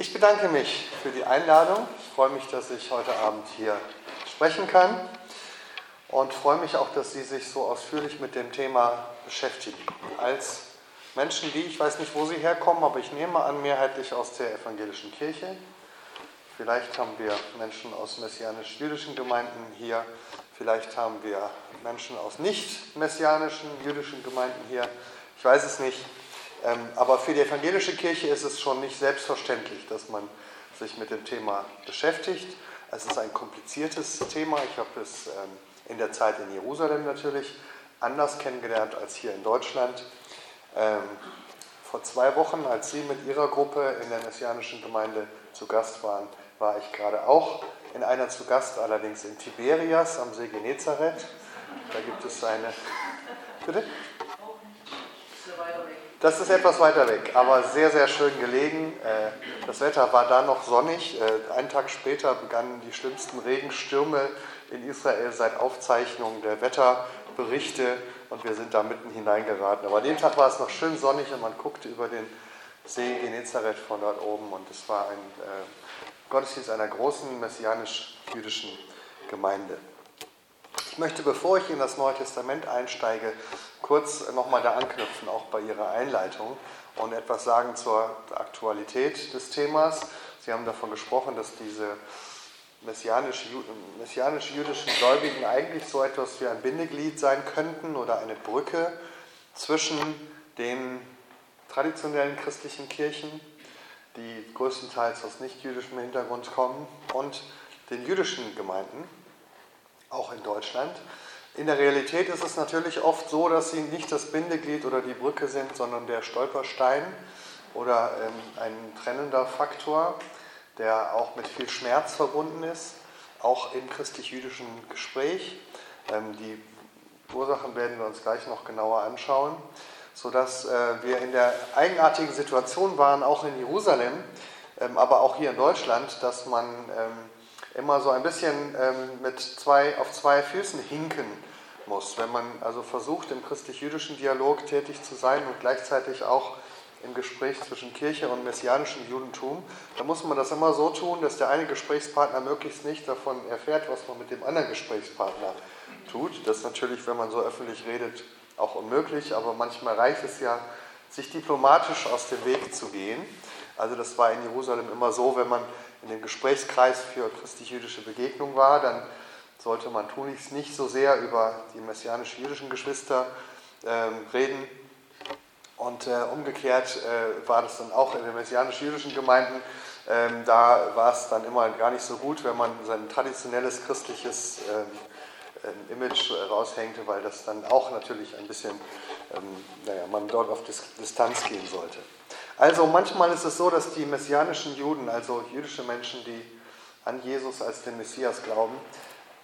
Ich bedanke mich für die Einladung. Ich freue mich, dass ich heute Abend hier sprechen kann und freue mich auch, dass Sie sich so ausführlich mit dem Thema beschäftigen. Als Menschen, die, ich weiß nicht, wo sie herkommen, aber ich nehme an, mehrheitlich aus der evangelischen Kirche. Vielleicht haben wir Menschen aus messianisch-jüdischen Gemeinden hier, vielleicht haben wir Menschen aus nicht-messianischen jüdischen Gemeinden hier. Ich weiß es nicht. Ähm, aber für die evangelische Kirche ist es schon nicht selbstverständlich, dass man sich mit dem Thema beschäftigt. Es ist ein kompliziertes Thema. Ich habe es ähm, in der Zeit in Jerusalem natürlich anders kennengelernt als hier in Deutschland. Ähm, vor zwei Wochen, als Sie mit Ihrer Gruppe in der messianischen Gemeinde zu Gast waren, war ich gerade auch in einer zu Gast, allerdings in Tiberias am See Genezareth. Da gibt es eine. Bitte? Das ist etwas weiter weg, aber sehr, sehr schön gelegen. Äh, das Wetter war da noch sonnig. Äh, einen Tag später begannen die schlimmsten Regenstürme in Israel seit Aufzeichnung der Wetterberichte und wir sind da mitten hineingeraten. Aber an dem Tag war es noch schön sonnig und man guckte über den See Genezareth von dort oben und es war ein äh, Gottesdienst einer großen messianisch-jüdischen Gemeinde. Ich möchte, bevor ich in das Neue Testament einsteige, kurz nochmal da anknüpfen, auch bei Ihrer Einleitung, und etwas sagen zur Aktualität des Themas. Sie haben davon gesprochen, dass diese messianisch-jüdischen Gläubigen eigentlich so etwas wie ein Bindeglied sein könnten oder eine Brücke zwischen den traditionellen christlichen Kirchen, die größtenteils aus nicht-jüdischem Hintergrund kommen, und den jüdischen Gemeinden auch in Deutschland. In der Realität ist es natürlich oft so, dass sie nicht das Bindeglied oder die Brücke sind, sondern der Stolperstein oder ähm, ein trennender Faktor, der auch mit viel Schmerz verbunden ist, auch im christlich-jüdischen Gespräch. Ähm, die Ursachen werden wir uns gleich noch genauer anschauen, sodass äh, wir in der eigenartigen Situation waren, auch in Jerusalem, ähm, aber auch hier in Deutschland, dass man immer so ein bisschen ähm, mit zwei, auf zwei Füßen hinken muss. Wenn man also versucht, im christlich-jüdischen Dialog tätig zu sein und gleichzeitig auch im Gespräch zwischen Kirche und messianischem Judentum, dann muss man das immer so tun, dass der eine Gesprächspartner möglichst nicht davon erfährt, was man mit dem anderen Gesprächspartner tut. Das ist natürlich, wenn man so öffentlich redet, auch unmöglich, aber manchmal reicht es ja, sich diplomatisch aus dem Weg zu gehen. Also das war in Jerusalem immer so, wenn man in dem Gesprächskreis für christlich-jüdische Begegnung war, dann sollte man tunlichst nicht so sehr über die messianisch-jüdischen Geschwister ähm, reden. Und äh, umgekehrt äh, war das dann auch in den messianisch-jüdischen Gemeinden. Ähm, da war es dann immer gar nicht so gut, wenn man sein traditionelles christliches ähm, ähm Image raushängte, weil das dann auch natürlich ein bisschen, naja, man dort auf Distanz gehen sollte. Also manchmal ist es so, dass die messianischen Juden, also jüdische Menschen, die an Jesus als den Messias glauben,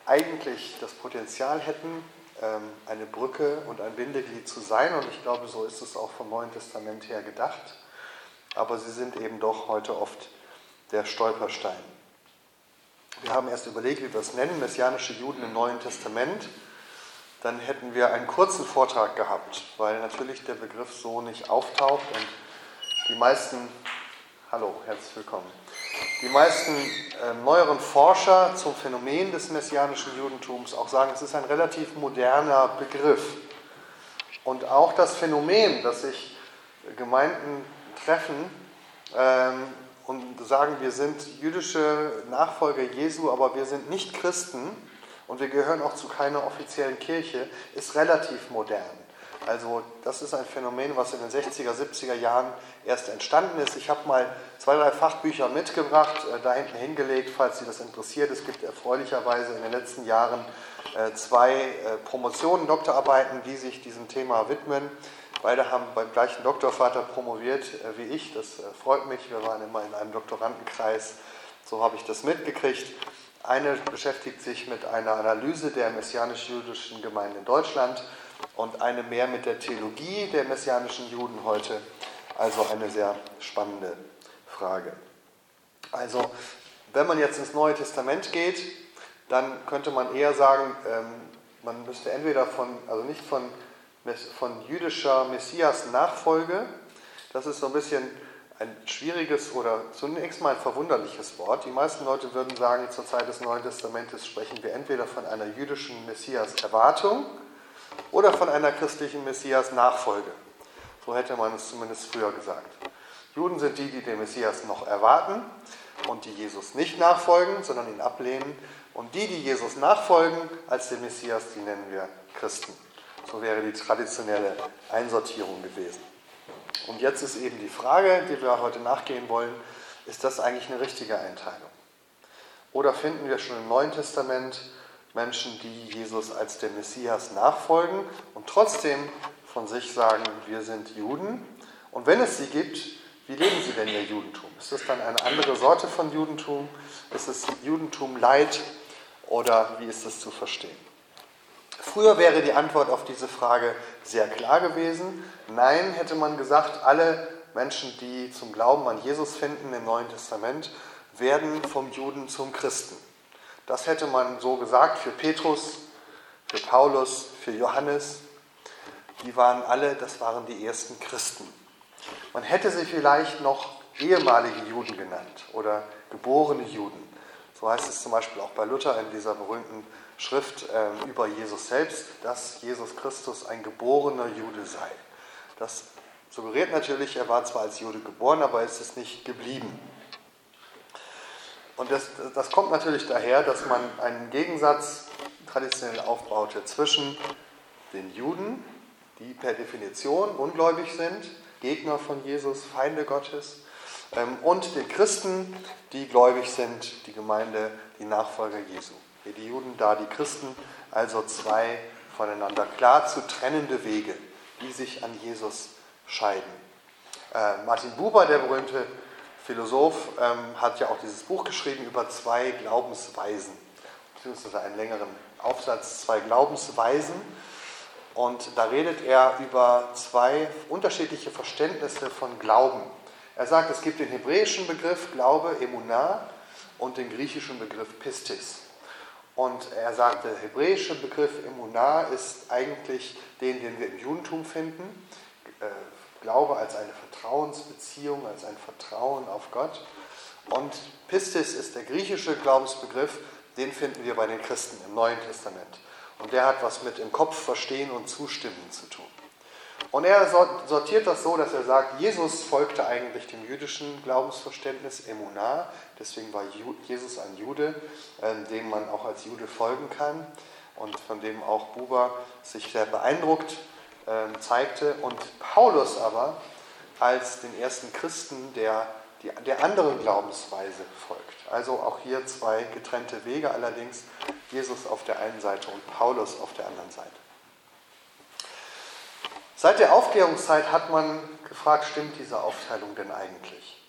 eigentlich das Potenzial hätten, ähm, eine Brücke und ein Bindeglied zu sein. Und ich glaube, so ist es auch vom Neuen Testament her gedacht. Aber sie sind eben doch heute oft der Stolperstein. Wir haben erst überlegt, wie wir es nennen, messianische Juden im Neuen Testament. Dann hätten wir einen kurzen Vortrag gehabt, weil natürlich der Begriff so nicht auftaucht und die meisten, hallo, herzlich willkommen. Die meisten äh, neueren Forscher zum Phänomen des messianischen Judentums auch sagen, es ist ein relativ moderner Begriff. Und auch das Phänomen, dass sich Gemeinden treffen ähm, und sagen, wir sind jüdische Nachfolger Jesu, aber wir sind nicht Christen und wir gehören auch zu keiner offiziellen Kirche, ist relativ modern. Also das ist ein Phänomen, was in den 60er, 70er Jahren erst entstanden ist. Ich habe mal zwei, drei Fachbücher mitgebracht, äh, da hinten hingelegt, falls Sie das interessiert. Es gibt erfreulicherweise in den letzten Jahren äh, zwei äh, Promotionen, Doktorarbeiten, die sich diesem Thema widmen. Beide haben beim gleichen Doktorvater promoviert wie ich. Das freut mich. Wir waren immer in einem Doktorandenkreis. So habe ich das mitgekriegt. Eine beschäftigt sich mit einer Analyse der messianisch-jüdischen Gemeinde in Deutschland und eine mehr mit der Theologie der messianischen Juden heute. Also eine sehr spannende Frage. Also, wenn man jetzt ins Neue Testament geht, dann könnte man eher sagen, ähm, man müsste entweder von, also nicht von, von jüdischer Messias-Nachfolge, das ist so ein bisschen ein schwieriges oder zunächst mal ein verwunderliches Wort. Die meisten Leute würden sagen, zur Zeit des Neuen Testamentes sprechen wir entweder von einer jüdischen Messias-Erwartung oder von einer christlichen Messias-Nachfolge. So hätte man es zumindest früher gesagt. Juden sind die, die den Messias noch erwarten und die Jesus nicht nachfolgen, sondern ihn ablehnen. Und die, die Jesus nachfolgen als den Messias, die nennen wir Christen. So wäre die traditionelle Einsortierung gewesen. Und jetzt ist eben die Frage, die wir heute nachgehen wollen, ist das eigentlich eine richtige Einteilung? Oder finden wir schon im Neuen Testament Menschen, die Jesus als der Messias nachfolgen und trotzdem von sich sagen, wir sind Juden? Und wenn es sie gibt, wie leben sie denn ihr Judentum? Ist das dann eine andere Sorte von Judentum? Ist es Judentum Leid oder wie ist das zu verstehen? Früher wäre die Antwort auf diese Frage sehr klar gewesen. Nein, hätte man gesagt, alle Menschen, die zum Glauben an Jesus finden im Neuen Testament, werden vom Juden zum Christen. Das hätte man so gesagt für Petrus, für Paulus, für Johannes. Die waren alle, das waren die ersten Christen. Man hätte sie vielleicht noch ehemalige Juden genannt oder geborene Juden. So heißt es zum Beispiel auch bei Luther in dieser berühmten Schrift äh, über Jesus selbst, dass Jesus Christus ein geborener Jude sei. Das suggeriert natürlich, er war zwar als Jude geboren, aber ist es nicht geblieben. Und das, das kommt natürlich daher, dass man einen Gegensatz traditionell aufbaute zwischen den Juden, die per Definition ungläubig sind, Gegner von Jesus, Feinde Gottes, ähm, und den Christen, die gläubig sind, die Gemeinde, die Nachfolger Jesu. Hier die Juden, da die Christen, also zwei voneinander klar zu trennende Wege, die sich an Jesus scheiden. Äh, Martin Buber, der berühmte Philosoph, ähm, hat ja auch dieses Buch geschrieben über zwei Glaubensweisen, beziehungsweise einen längeren Aufsatz, zwei Glaubensweisen. Und da redet er über zwei unterschiedliche Verständnisse von Glauben. Er sagt, es gibt den hebräischen Begriff Glaube, Emunah, und den griechischen Begriff Pistis. Und er sagt, der hebräische Begriff Emunah ist eigentlich den, den wir im Judentum finden. Glaube als eine Vertrauensbeziehung, als ein Vertrauen auf Gott. Und Pistis ist der griechische Glaubensbegriff, den finden wir bei den Christen im Neuen Testament. Und der hat was mit im Kopf verstehen und zustimmen zu tun. Und er sortiert das so, dass er sagt, Jesus folgte eigentlich dem jüdischen Glaubensverständnis Emunah, deswegen war Jesus ein Jude, ähm, dem man auch als Jude folgen kann und von dem auch Buber sich sehr beeindruckt zeigte. Und Paulus aber als den ersten Christen, der der anderen Glaubensweise folgt. Also auch hier zwei getrennte Wege, allerdings Jesus auf der einen Seite und Paulus auf der anderen Seite. Seit der Aufklärungszeit hat man gefragt, stimmt diese Aufteilung denn eigentlich?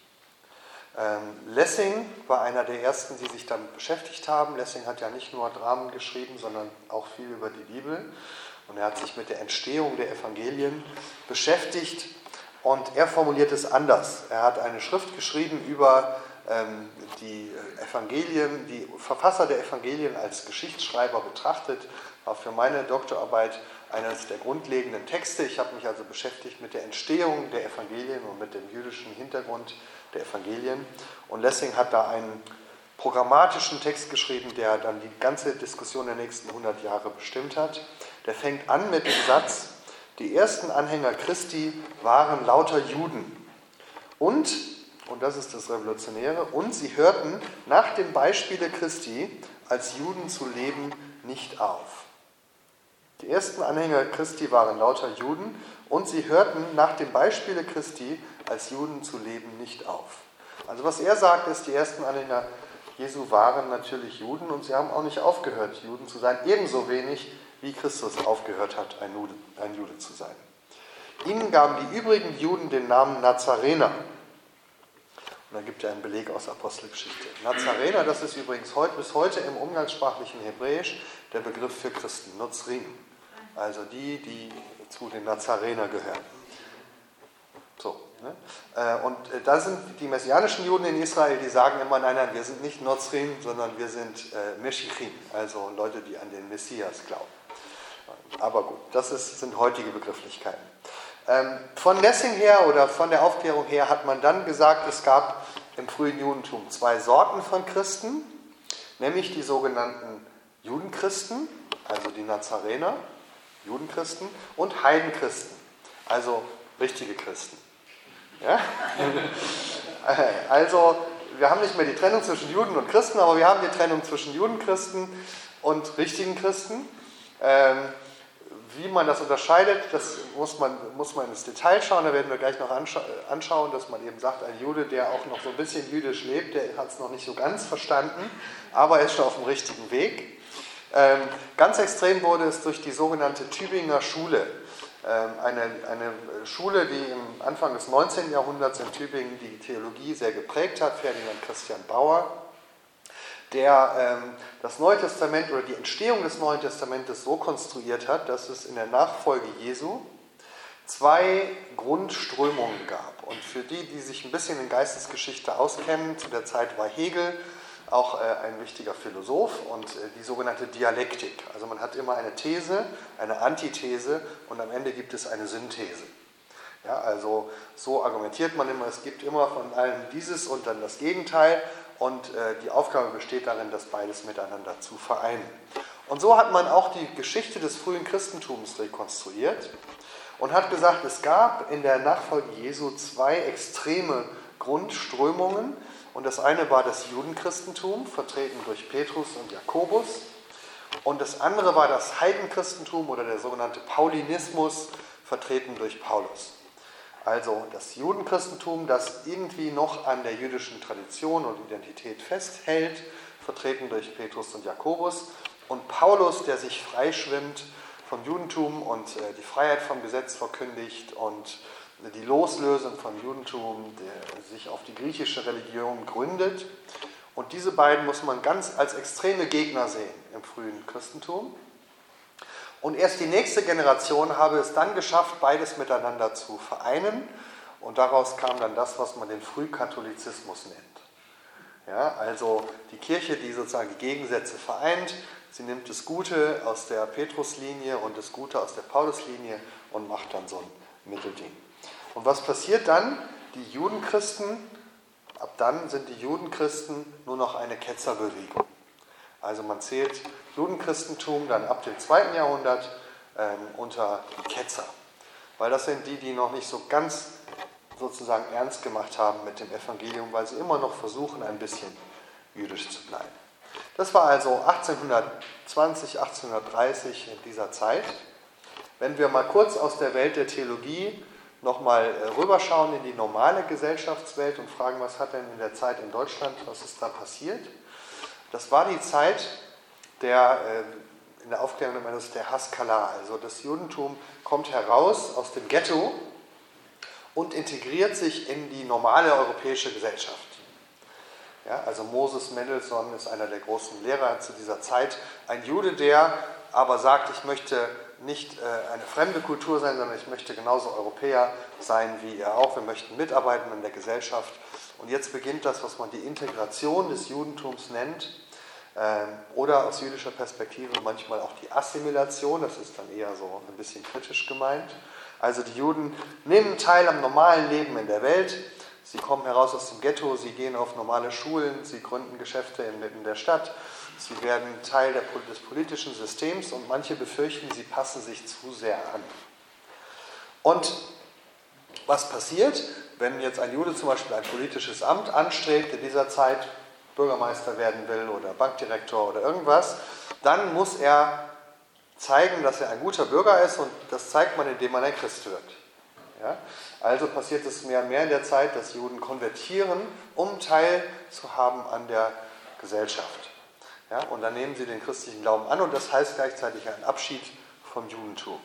Ähm, Lessing war einer der ersten, die sich damit beschäftigt haben. Lessing hat ja nicht nur Dramen geschrieben, sondern auch viel über die Bibel. Und er hat sich mit der Entstehung der Evangelien beschäftigt und er formuliert es anders. Er hat eine Schrift geschrieben über ähm, die Evangelien, die Verfasser der Evangelien als Geschichtsschreiber betrachtet, war für meine Doktorarbeit eines der grundlegenden Texte. Ich habe mich also beschäftigt mit der Entstehung der Evangelien und mit dem jüdischen Hintergrund der Evangelien. Und Lessing hat da einen programmatischen Text geschrieben, der dann die ganze Diskussion der nächsten 100 Jahre bestimmt hat. Der fängt an mit dem Satz, die ersten Anhänger Christi waren lauter Juden. Und, und das ist das Revolutionäre, und sie hörten nach dem Beispiele Christi als Juden zu leben nicht auf. Die ersten Anhänger Christi waren lauter Juden und sie hörten nach dem Beispiele Christi als Juden zu leben nicht auf. Also was er sagt, ist, die ersten Anhänger Jesu waren natürlich Juden und sie haben auch nicht aufgehört, Juden zu sein, ebenso wenig wie Christus aufgehört hat, ein Jude, ein Jude zu sein. Ihnen gaben die übrigen Juden den Namen Nazarener. Und da gibt er einen Beleg aus Apostelgeschichte. Nazarener, das ist übrigens heute, bis heute im umgangssprachlichen Hebräisch der Begriff für Christen, Nozrim. Also die, die zu den Nazarener gehören. So, ne? Äh, und äh, da sind die messianischen Juden in Israel, die sagen immer, nein, nein, wir sind nicht Nozrim, sondern wir sind äh, Meshichim, also Leute, die an den Messias glauben. Aber gut, das ist, sind heutige Begrifflichkeiten. Ähm, von Lessing her oder von der Aufklärung her hat man dann gesagt, es gab im frühen Judentum zwei Sorten von Christen, nämlich die sogenannten Judenchristen, also die Nazarener, Judenchristen, und Heidenchristen, also richtige Christen. Ja? Also, wir haben nicht mehr die Trennung zwischen Juden und Christen, aber wir haben die Trennung zwischen Judenchristen und richtigen Christen. Ähm, wie man das unterscheidet, das muss man, muss man ins Detail schauen. Da werden wir gleich noch anscha anschauen, dass man eben sagt, ein Jude, der auch noch so ein bisschen jüdisch lebt, der hat es noch nicht so ganz verstanden, aber er ist schon auf dem richtigen Weg. Ähm, ganz extrem wurde es durch die sogenannte Tübinger Schule. Ähm, eine, eine Schule, die im Anfang des 19. Jahrhunderts in Tübingen die Theologie sehr geprägt hat, Ferdinand Christian Bauer der ähm, das Neue Testament oder die Entstehung des Neuen Testamentes so konstruiert hat, dass es in der Nachfolge Jesu zwei Grundströmungen gab. Und für die, die sich ein bisschen in Geistesgeschichte auskennen, zu der Zeit war Hegel auch äh, ein wichtiger Philosoph und äh, die sogenannte Dialektik. Also man hat immer eine These, eine Antithese und am Ende gibt es eine Synthese. Ja, also so argumentiert man immer, es gibt immer von allem dieses und dann das Gegenteil und äh, die Aufgabe besteht darin, das beides miteinander zu vereinen. Und so hat man auch die Geschichte des frühen Christentums rekonstruiert und hat gesagt, es gab in der Nachfolge Jesu zwei extreme Grundströmungen. Und das eine war das Judenchristentum, vertreten durch Petrus und Jakobus. Und das andere war das Heidenchristentum oder der sogenannte Paulinismus, vertreten durch Paulus. Also das Judenchristentum, das irgendwie noch an der jüdischen Tradition und Identität festhält, vertreten durch Petrus und Jakobus. Und Paulus, der sich freischwimmt vom Judentum und äh, die Freiheit vom Gesetz verkündigt und die Loslösung vom Judentum, der sich auf die griechische Religion gründet. Und diese beiden muss man ganz als extreme Gegner sehen im frühen Christentum. Und erst die nächste Generation habe es dann geschafft, beides miteinander zu vereinen. Und daraus kam dann das, was man den Frühkatholizismus nennt. Ja, also die Kirche, die sozusagen die Gegensätze vereint. Sie nimmt das Gute aus der Petruslinie und das Gute aus der Pauluslinie und macht dann so ein Mittelding. Und was passiert dann? Die Judenchristen, ab dann sind die Judenchristen nur noch eine Ketzerbewegung. Also man zählt Judenchristentum dann ab dem zweiten Jahrhundert ähm, unter die Ketzer. Weil das sind die, die noch nicht so ganz sozusagen ernst gemacht haben mit dem Evangelium, weil sie immer noch versuchen, ein bisschen jüdisch zu bleiben. Das war also 1820, 1830 in dieser Zeit. Wenn wir mal kurz aus der Welt der Theologie nochmal äh, rüberschauen in die normale Gesellschaftswelt und fragen, was hat denn in der Zeit in Deutschland, was ist da passiert, das war die Zeit der, äh, in der Aufklärung nennt man das der Haskalah. Also das Judentum kommt heraus aus dem Ghetto und integriert sich in die normale europäische Gesellschaft. Ja, also Moses Mendelssohn ist einer der großen Lehrer zu dieser Zeit, ein Jude, der aber sagt, ich möchte nicht äh, eine fremde Kultur sein, sondern ich möchte genauso Europäer sein wie ihr auch. Wir möchten mitarbeiten in der Gesellschaft. Und jetzt beginnt das, was man die Integration des Judentums nennt. Ähm, oder aus jüdischer Perspektive manchmal auch die Assimilation, das ist dann eher so ein bisschen kritisch gemeint. Also die Juden nehmen teil am normalen Leben in der Welt, sie kommen heraus aus dem Ghetto, sie gehen auf normale Schulen, sie gründen Geschäfte in der Stadt, sie werden Teil des politischen Systems und manche befürchten, sie passen sich zu sehr an. Und was passiert, wenn jetzt ein Jude zum Beispiel ein politisches Amt anstrebt in dieser Zeit, Bürgermeister werden will oder Bankdirektor oder irgendwas, dann muss er zeigen, dass er ein guter Bürger ist und das zeigt man, indem man ein Christ wird. Ja? Also passiert es mehr und mehr in der Zeit, dass Juden konvertieren, um teilzuhaben an der Gesellschaft. Ja? Und dann nehmen sie den christlichen Glauben an und das heißt gleichzeitig ein Abschied vom Judentum.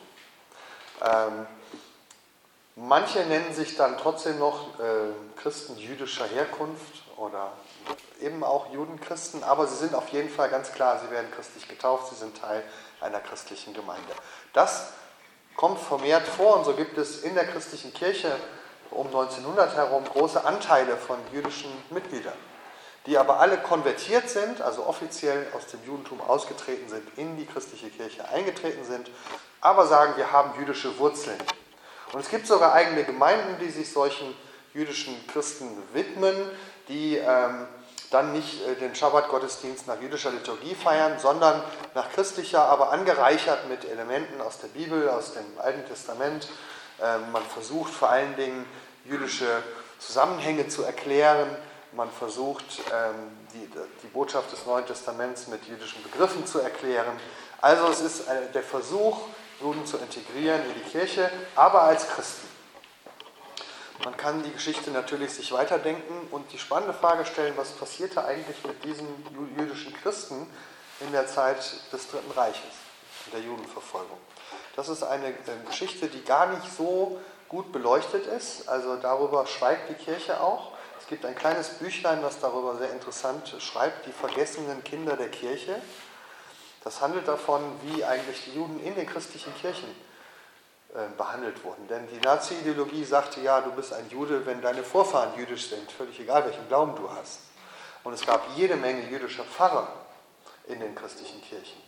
Ähm, manche nennen sich dann trotzdem noch äh, Christen jüdischer Herkunft oder eben auch Judenchristen, aber sie sind auf jeden Fall ganz klar, sie werden christlich getauft, sie sind Teil einer christlichen Gemeinde. Das kommt vermehrt vor und so gibt es in der christlichen Kirche um 1900 herum große Anteile von jüdischen Mitgliedern, die aber alle konvertiert sind, also offiziell aus dem Judentum ausgetreten sind, in die christliche Kirche eingetreten sind, aber sagen, wir haben jüdische Wurzeln. Und es gibt sogar eigene Gemeinden, die sich solchen jüdischen Christen widmen, die ähm, dann nicht äh, den Schabbat-Gottesdienst nach jüdischer Liturgie feiern, sondern nach christlicher, aber angereichert mit Elementen aus der Bibel, aus dem Alten Testament. Ähm, man versucht vor allen Dingen jüdische Zusammenhänge zu erklären. Man versucht ähm, die, die Botschaft des Neuen Testaments mit jüdischen Begriffen zu erklären. Also es ist äh, der Versuch, Juden zu integrieren in die Kirche, aber als Christen. Man kann die Geschichte natürlich sich weiterdenken und die spannende Frage stellen, was passierte eigentlich mit diesen jüdischen Christen in der Zeit des Dritten Reiches, der Judenverfolgung. Das ist eine äh, Geschichte, die gar nicht so gut beleuchtet ist. Also darüber schweigt die Kirche auch. Es gibt ein kleines Büchlein, was darüber sehr interessant schreibt, die vergessenen Kinder der Kirche. Das handelt davon, wie eigentlich die Juden in den christlichen Kirchen behandelt wurden. Denn die Nazi-Ideologie sagte ja, du bist ein Jude, wenn deine Vorfahren jüdisch sind, völlig egal, welchen Glauben du hast. Und es gab jede Menge jüdischer Pfarrer in den christlichen Kirchen.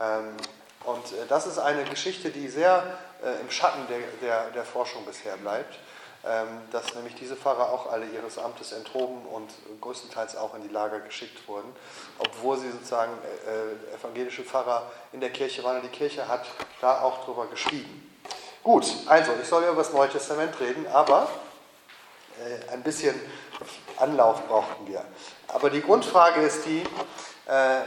Ähm, und äh, das ist eine Geschichte, die sehr äh, im Schatten der, der, der Forschung bisher bleibt, ähm, dass nämlich diese Pfarrer auch alle ihres Amtes enthoben und größtenteils auch in die Lager geschickt wurden, obwohl sie sozusagen evangelische Pfarrer in der Kirche waren und die Kirche hat da auch drüber geschrieben. Gut, also ich soll über das Neue Testament reden, aber äh, ein bisschen Anlauf brauchten wir. Aber die Grundfrage ist die, äh,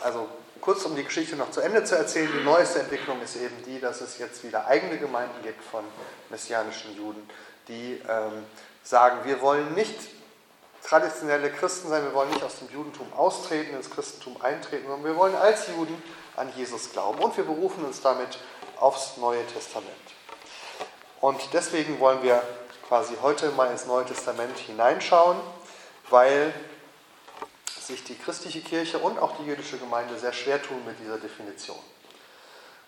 also kurz um die Geschichte noch zu Ende zu erzählen, die neueste Entwicklung ist eben die, dass es jetzt wieder eigene Gemeinden gibt von messianischen Juden, die ähm, sagen, wir wollen nicht traditionelle Christen sein, wir wollen nicht aus dem Judentum austreten, ins Christentum eintreten, sondern wir wollen als Juden an Jesus glauben und wir berufen uns damit aufs Neue Testament. Und deswegen wollen wir quasi heute mal ins Neue Testament hineinschauen, weil sich die christliche Kirche und auch die jüdische Gemeinde sehr schwer tun mit dieser Definition.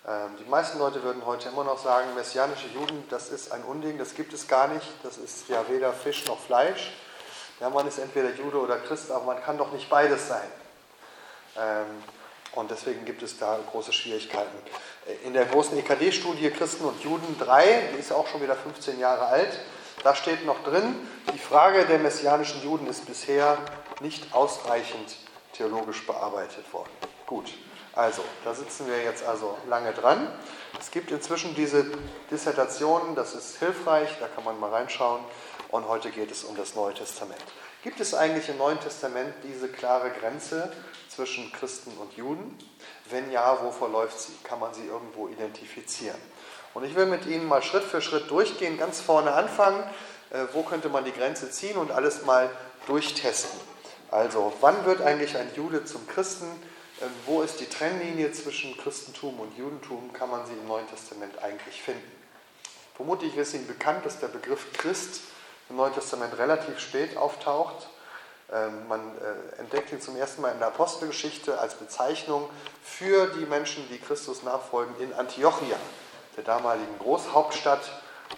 Ähm, die meisten Leute würden heute immer noch sagen, messianische Juden, das ist ein Unding, das gibt es gar nicht, das ist ja weder Fisch noch Fleisch. Ja, man ist entweder Jude oder Christ, aber man kann doch nicht beides sein. Ähm, und deswegen gibt es da große Schwierigkeiten. In der großen EKD-Studie Christen und Juden 3, die ist auch schon wieder 15 Jahre alt, da steht noch drin, die Frage der messianischen Juden ist bisher nicht ausreichend theologisch bearbeitet worden. Gut, also da sitzen wir jetzt also lange dran. Es gibt inzwischen diese Dissertationen, das ist hilfreich, da kann man mal reinschauen. Und heute geht es um das Neue Testament. Gibt es eigentlich im Neuen Testament diese klare Grenze zwischen Christen und Juden? Wenn ja, wo verläuft sie? Kann man sie irgendwo identifizieren? Und ich will mit Ihnen mal Schritt für Schritt durchgehen, ganz vorne anfangen. Äh, wo könnte man die Grenze ziehen und alles mal durchtesten? Also, wann wird eigentlich ein Jude zum Christen? Ähm, wo ist die Trennlinie zwischen Christentum und Judentum? Kann man sie im Neuen Testament eigentlich finden? Vermutlich ist Ihnen bekannt, dass der Begriff Christ im Neuen Testament relativ spät auftaucht. Ähm, man äh, entdeckt ihn zum ersten Mal in der Apostelgeschichte als Bezeichnung für die Menschen, die Christus nachfolgen, in Antiochia, der damaligen Großhauptstadt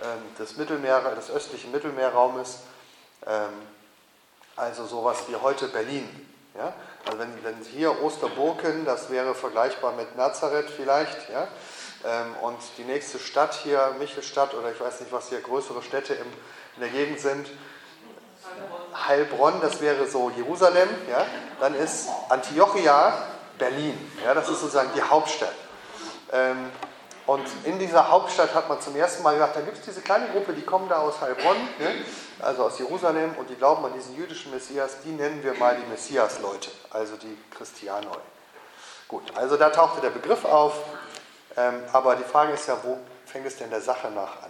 ähm, des, Mittelmeer, des östlichen Mittelmeerraumes, ähm, also sowas wie heute Berlin. Ja? Also wenn, wenn hier Osterburken, das wäre vergleichbar mit Nazareth vielleicht, ja? und die nächste Stadt hier, Michelstadt oder ich weiß nicht, was hier größere Städte in der Gegend sind, Heilbronn, das wäre so Jerusalem, ja, dann ist Antiochia Berlin. Ja, das ist sozusagen die Hauptstadt. Ähm, und in dieser Hauptstadt hat man zum ersten Mal gesagt, da gibt es diese kleine Gruppe, die kommen da aus Heilbronn, ne, also aus Jerusalem, und die glauben an diesen jüdischen Messias, die nennen wir mal die Messias-Leute, also die Christianoi. Gut, also da tauchte der Begriff auf, ähm, aber die Frage ist ja, wo fängt es denn der Sache nach an?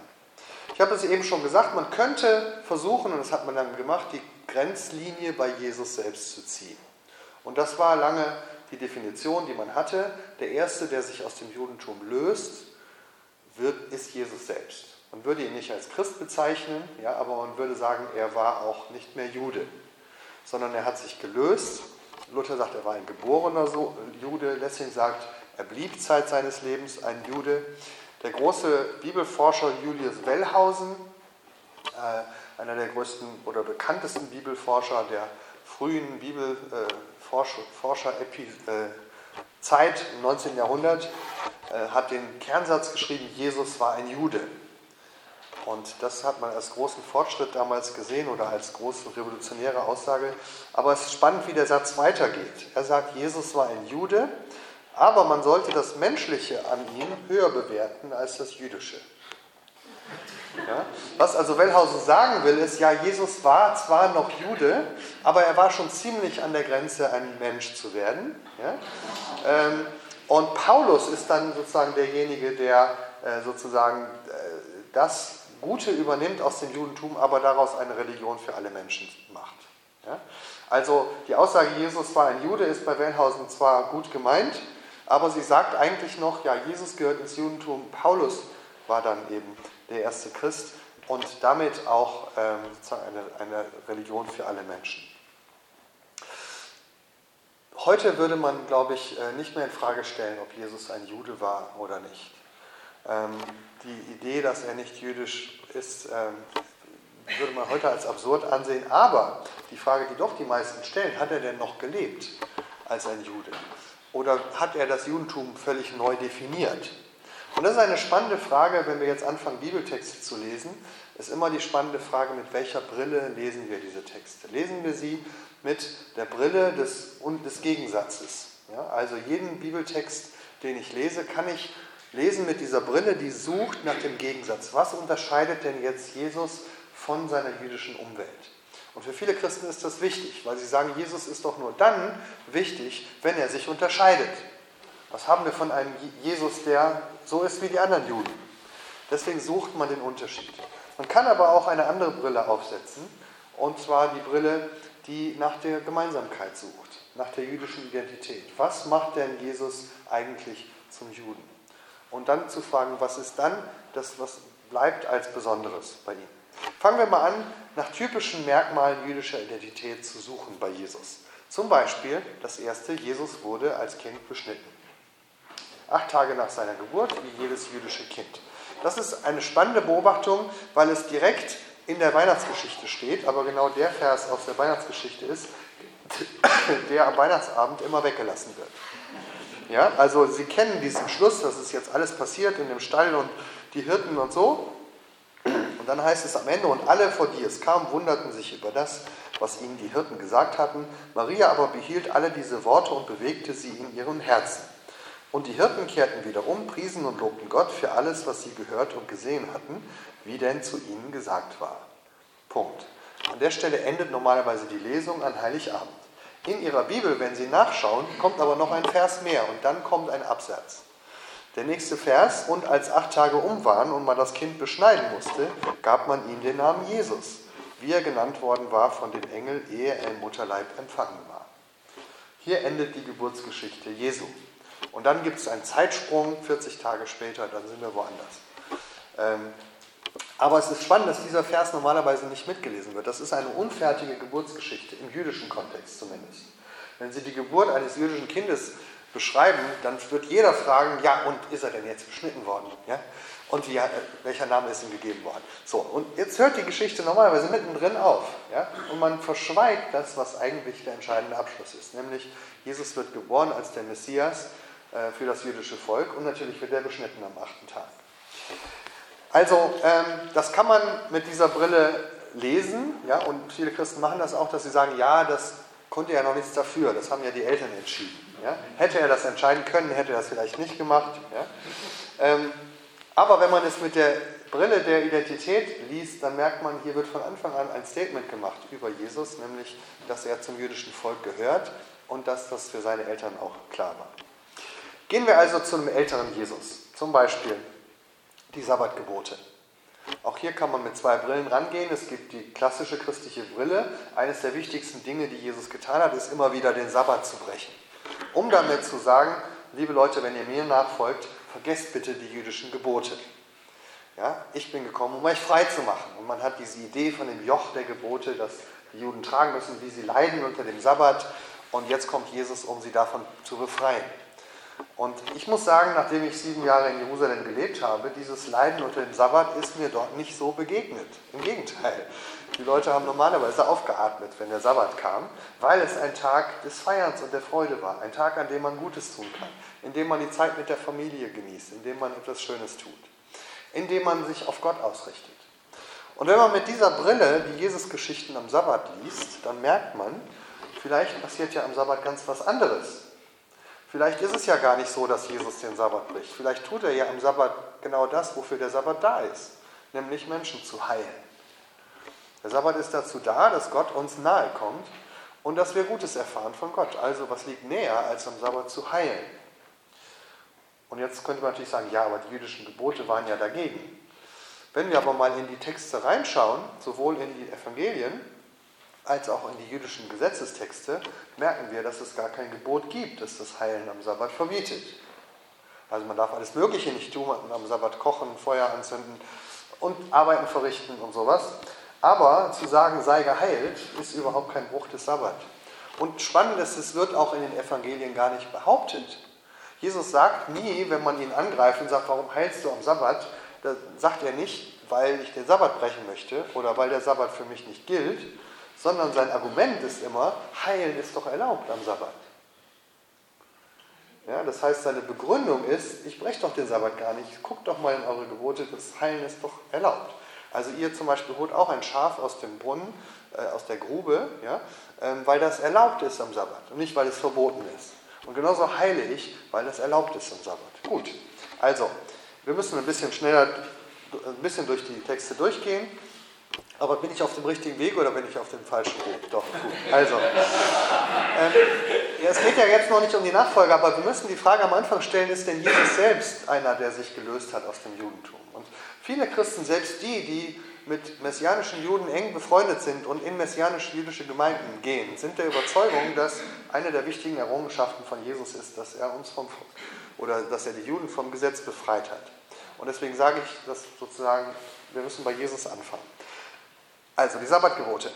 Ich habe es eben schon gesagt, man könnte versuchen, und das hat man dann gemacht, die Grenzlinie bei Jesus selbst zu ziehen. Und das war lange die Definition, die man hatte. Der Erste, der sich aus dem Judentum löst, wird, ist Jesus selbst. Man würde ihn nicht als Christ bezeichnen, ja, aber man würde sagen, er war auch nicht mehr Jude, sondern er hat sich gelöst. Luther sagt, er war ein geborener Jude. Lessing sagt, er blieb Zeit seines Lebens ein Jude. Der große Bibelforscher Julius Wellhausen, äh, einer der größten oder bekanntesten Bibelforscher der frühen Bibelforscher äh, im 19. Jahrhundert, äh, hat den Kernsatz geschrieben, Jesus war ein Jude. Und das hat man als großen Fortschritt damals gesehen oder als große revolutionäre Aussage. Aber es ist spannend, wie der Satz weitergeht. Er sagt, Jesus war ein Jude, aber man sollte das Menschliche an ihm höher bewerten als das Jüdische. Ja? Was also Wellhausen sagen will, ist, ja, Jesus war zwar noch Jude, aber er war schon ziemlich an der Grenze, ein Mensch zu werden. Ja? Ähm, und Paulus ist dann sozusagen derjenige, der äh, sozusagen äh, das Gute übernimmt aus dem Judentum, aber daraus eine Religion für alle Menschen macht. Ja? Also die Aussage, Jesus war ein Jude, ist bei Wellhausen zwar gut gemeint, aber sie sagt eigentlich noch, ja, Jesus gehört ins Judentum, Paulus war dann eben der erste Christ und damit auch ähm, eine, eine Religion für alle Menschen. Heute würde man, glaube ich, äh, nicht mehr in Frage stellen, ob Jesus ein Jude war oder nicht. Ähm, die Idee, dass er nicht jüdisch ist, ähm, würde man heute als absurd ansehen. Aber die Frage, die doch die meisten stellen, hat er denn noch gelebt als ein Jude? Oder hat er das Judentum völlig neu definiert? Und das ist eine spannende Frage, wenn wir jetzt anfangen, Bibeltexte zu lesen, ist immer die spannende Frage, mit welcher Brille lesen wir diese Texte? Lesen wir sie mit der Brille des, und des Gegensatzes? Ja, also jeden Bibeltext, den ich lese, kann ich lesen mit dieser Brille, die sucht nach dem Gegensatz. Was unterscheidet denn jetzt Jesus von seiner jüdischen Umwelt? Und für viele Christen ist das wichtig, weil sie sagen, Jesus ist doch nur dann wichtig, wenn er sich unterscheidet. Was haben wir von einem Jesus, der so ist wie die anderen Juden? Deswegen sucht man den Unterschied. Man kann aber auch eine andere Brille aufsetzen, und zwar die Brille, die nach der Gemeinsamkeit sucht, nach der jüdischen Identität. Was macht denn Jesus eigentlich zum Juden? Und dann zu fragen, was ist dann das, was bleibt als Besonderes bei ihm? Fangen wir mal an, nach typischen Merkmalen jüdischer Identität zu suchen bei Jesus. Zum Beispiel das erste, Jesus wurde als Kind beschnitten. Acht Tage nach seiner Geburt, wie jedes jüdische Kind. Das ist eine spannende Beobachtung, weil es direkt in der Weihnachtsgeschichte steht, aber genau der Vers aus der Weihnachtsgeschichte ist, der am Weihnachtsabend immer weggelassen wird. Ja, also Sie kennen diesen Schluss, das ist jetzt alles passiert in dem Stall und die Hirten und so. Dann heißt es am Ende, und alle, vor die es kam, wunderten sich über das, was ihnen die Hirten gesagt hatten. Maria aber behielt alle diese Worte und bewegte sie in ihrem Herzen. Und die Hirten kehrten wieder um, priesen und lobten Gott für alles, was sie gehört und gesehen hatten, wie denn zu ihnen gesagt war. Punkt. An der Stelle endet normalerweise die Lesung an Heiligabend. In Ihrer Bibel, wenn Sie nachschauen, kommt aber noch ein Vers mehr und dann kommt ein Absatz. Der nächste Vers, und als acht Tage um waren und man das Kind beschneiden musste, gab man ihm den Namen Jesus, wie er genannt worden war von dem Engel, ehe er im Mutterleib empfangen war. Hier endet die Geburtsgeschichte Jesu. Und dann gibt es einen Zeitsprung, 40 Tage später, dann sind wir woanders. Ähm, aber es ist spannend, dass dieser Vers normalerweise nicht mitgelesen wird. Das ist eine unfertige Geburtsgeschichte, im jüdischen Kontext zumindest. Wenn Sie die Geburt eines jüdischen Kindes beschreiben, dann wird jeder fragen, ja, und ist er denn jetzt beschnitten worden? Ja? Und wie, welcher Name ist ihm gegeben worden? So, und jetzt hört die Geschichte normalerweise mittendrin auf. Ja? Und man verschweigt das, was eigentlich der entscheidende Abschluss ist. Nämlich, Jesus wird geboren als der Messias äh, für das jüdische Volk und natürlich wird er beschnitten am achten Tag. Also, ähm, das kann man mit dieser Brille lesen, ja, und viele Christen machen das auch, dass sie sagen, ja, das konnte ja noch nichts dafür, das haben ja die Eltern entschieden. Ja? Hätte er das entscheiden können, hätte er das vielleicht nicht gemacht. Ja? Ähm, aber wenn man es mit der Brille der Identität liest, dann merkt man, hier wird von Anfang an ein Statement gemacht über Jesus, nämlich, dass er zum jüdischen Volk gehört und dass das für seine Eltern auch klar war. Gehen wir also zu einem älteren Jesus, zum Beispiel die Sabbatgebote. Auch hier kann man mit zwei Brillen rangehen. Es gibt die klassische christliche Brille. Eines der wichtigsten Dinge, die Jesus getan hat, ist immer wieder den Sabbat zu brechen um damit zu sagen, liebe Leute, wenn ihr mir nachfolgt, vergesst bitte die jüdischen Gebote. Ja, ich bin gekommen, um euch frei zu machen. Und man hat diese Idee von dem Joch der Gebote, das die Juden tragen müssen, wie sie leiden unter dem Sabbat. Und jetzt kommt Jesus, um sie davon zu befreien. Und ich muss sagen, nachdem ich sieben Jahre in Jerusalem gelebt habe, dieses Leiden unter dem Sabbat ist mir dort nicht so begegnet. Im Gegenteil. Die Leute haben normalerweise aufgeatmet, wenn der Sabbat kam, weil es ein Tag des Feierns und der Freude war. Ein Tag, an dem man Gutes tun kann, in dem man die Zeit mit der Familie genießt, in dem man etwas Schönes tut, in dem man sich auf Gott ausrichtet. Und wenn man mit dieser Brille die Jesus-Geschichten am Sabbat liest, dann merkt man, vielleicht passiert ja am Sabbat ganz was anderes. Vielleicht ist es ja gar nicht so, dass Jesus den Sabbat bricht. Vielleicht tut er ja am Sabbat genau das, wofür der Sabbat da ist, nämlich Menschen zu heilen. Der Sabbat ist dazu da, dass Gott uns nahe kommt und dass wir Gutes erfahren von Gott. Also was liegt näher, als am Sabbat zu heilen? Und jetzt könnte man natürlich sagen, ja, aber die jüdischen Gebote waren ja dagegen. Wenn wir aber mal in die Texte reinschauen, sowohl in die Evangelien als auch in die jüdischen Gesetzestexte, merken wir, dass es gar kein Gebot gibt, das das Heilen am Sabbat verbietet. Also man darf alles Mögliche nicht tun, am Sabbat kochen, Feuer anzünden und Arbeiten verrichten und sowas. Aber zu sagen, sei geheilt, ist überhaupt kein Bruch des Sabbat. Und spannend ist, es wird auch in den Evangelien gar nicht behauptet. Jesus sagt nie, wenn man ihn angreift und sagt, warum heilst du am Sabbat, da sagt er nicht, weil ich den Sabbat brechen möchte oder weil der Sabbat für mich nicht gilt, sondern sein Argument ist immer, heilen ist doch erlaubt am Sabbat. Ja, das heißt, seine Begründung ist, ich breche doch den Sabbat gar nicht, guckt doch mal in eure Gebote, das Heilen ist doch erlaubt. Also ihr zum Beispiel holt auch ein Schaf aus dem Brunnen, äh, aus der Grube, ja, ähm, weil das erlaubt ist am Sabbat und nicht, weil es verboten ist. Und genauso heile ich, weil das erlaubt ist am Sabbat. Gut, also, wir müssen ein bisschen schneller, ein bisschen durch die Texte durchgehen. Aber bin ich auf dem richtigen Weg oder bin ich auf dem falschen Weg? Doch, gut. Also, ähm, ja, es geht ja jetzt noch nicht um die Nachfolge, aber wir müssen die Frage am Anfang stellen, ist denn Jesus selbst einer, der sich gelöst hat aus dem Judentum? Viele Christen, selbst die, die mit messianischen Juden eng befreundet sind und in messianische jüdische Gemeinden gehen, sind der Überzeugung, dass eine der wichtigen Errungenschaften von Jesus ist, dass er uns vom oder dass er die Juden vom Gesetz befreit hat. Und deswegen sage ich, dass sozusagen wir müssen bei Jesus anfangen. Also die Sabbatgebote.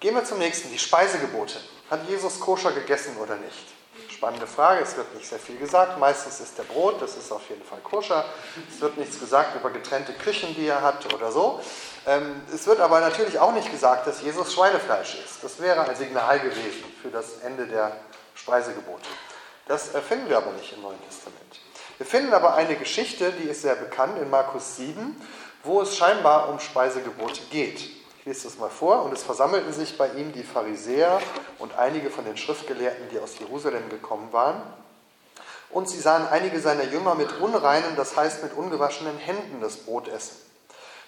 Gehen wir zum nächsten, die Speisegebote. Hat Jesus koscher gegessen oder nicht? Spannende Frage, es wird nicht sehr viel gesagt. Meistens ist der Brot, das ist auf jeden Fall koscher. Es wird nichts gesagt über getrennte Küchen, die er hat oder so. Ähm, es wird aber natürlich auch nicht gesagt, dass Jesus Schweinefleisch ist. Das wäre ein Signal gewesen für das Ende der Speisegebote. Das finden wir aber nicht im Neuen Testament. Wir finden aber eine Geschichte, die ist sehr bekannt in Markus 7, wo es scheinbar um Speisegebote geht. Ich lese das mal vor. Und es versammelten sich bei ihm die Pharisäer und einige von den Schriftgelehrten, die aus Jerusalem gekommen waren. Und sie sahen einige seiner Jünger mit unreinen, das heißt mit ungewaschenen Händen das Brot essen.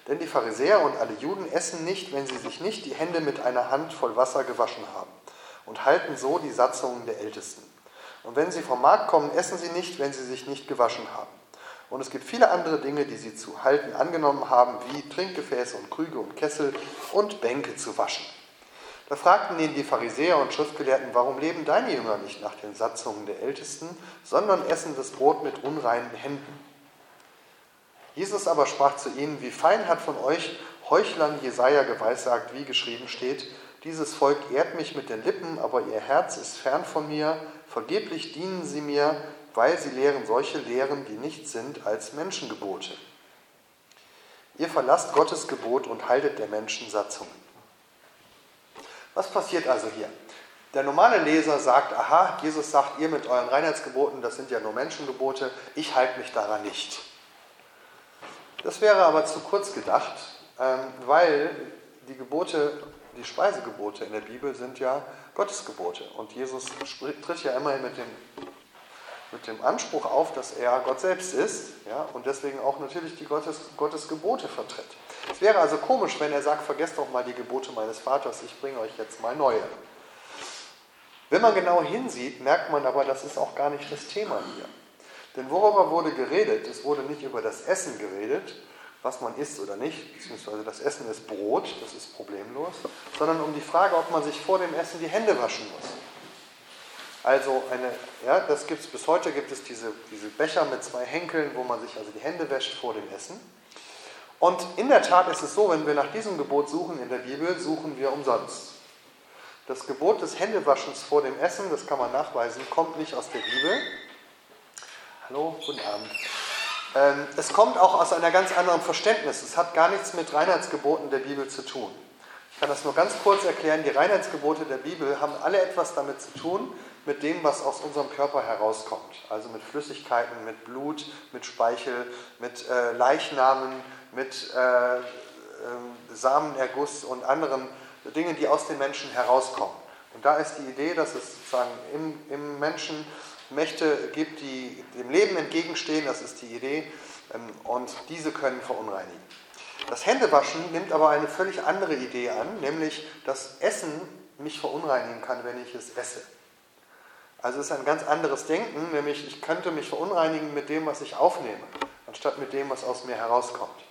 Denn die Pharisäer und alle Juden essen nicht, wenn sie sich nicht die Hände mit einer Hand voll Wasser gewaschen haben und halten so die Satzungen der Ältesten. Und wenn sie vom Markt kommen, essen sie nicht, wenn sie sich nicht gewaschen haben. Und es gibt viele andere Dinge, die sie zu halten angenommen haben, wie Trinkgefäße und Krüge und Kessel und Bänke zu waschen. Da fragten ihn die Pharisäer und Schriftgelehrten, warum leben deine Jünger nicht nach den Satzungen der Ältesten, sondern essen das Brot mit unreinen Händen? Jesus aber sprach zu ihnen, wie fein hat von euch Heuchlern Jesaja geweissagt, wie geschrieben steht, dieses Volk ehrt mich mit den Lippen, aber ihr Herz ist fern von mir, vergeblich dienen sie mir, weil sie lehren solche Lehren, die nichts sind als Menschengebote. Ihr verlasst Gottes Gebot und haltet der Menschen Satzungen. Was passiert also hier? Der normale Leser sagt, aha, Jesus sagt, ihr mit euren Reinheitsgeboten, das sind ja nur Menschengebote, ich halte mich daran nicht. Das wäre aber zu kurz gedacht, ähm, weil die Gebote, die Speisegebote in der Bibel sind ja Gottesgebote. Und Jesus tritt ja immerhin mit dem mit dem Anspruch auf, dass er Gott selbst ist ja, und deswegen auch natürlich die Gottes, Gottes Gebote vertritt. Es wäre also komisch, wenn er sagt, vergesst doch mal die Gebote meines Vaters, ich bringe euch jetzt mal neue. Wenn man genau hinsieht, merkt man aber, das ist auch gar nicht das Thema hier. Denn worüber wurde geredet? Es wurde nicht über das Essen geredet, was man isst oder nicht, beziehungsweise das Essen ist Brot, das ist problemlos, sondern um die Frage, ob man sich vor dem Essen die Hände waschen muss. Also eine, ja, das gibt es bis heute, gibt es diese, diese Becher mit zwei Henkeln, wo man sich also die Hände wäscht vor dem Essen. Und in der Tat ist es so, wenn wir nach diesem Gebot suchen in der Bibel, suchen wir umsonst. Das Gebot des Händewaschens vor dem Essen, das kann man nachweisen, kommt nicht aus der Bibel. Hallo, guten Abend. Ähm, es kommt auch aus einem ganz anderen Verständnis. Es hat gar nichts mit Reinheitsgeboten der Bibel zu tun. Ich kann das nur ganz kurz erklären. Die Reinheitsgebote der Bibel haben alle etwas damit zu tun, mit dem, was aus unserem Körper herauskommt. Also mit Flüssigkeiten, mit Blut, mit Speichel, mit äh, Leichnamen, mit äh, ähm, Samenerguss und anderen Dingen, die aus den Menschen herauskommen. Und da ist die Idee, dass es sozusagen im, im Menschen Mächte gibt, die dem Leben entgegenstehen, das ist die Idee, ähm, und diese können verunreinigen. Das Händewaschen nimmt aber eine völlig andere Idee an, nämlich dass Essen mich verunreinigen kann, wenn ich es esse. Also es ist ein ganz anderes Denken, nämlich ich könnte mich verunreinigen mit dem, was ich aufnehme, anstatt mit dem, was aus mir herauskommt.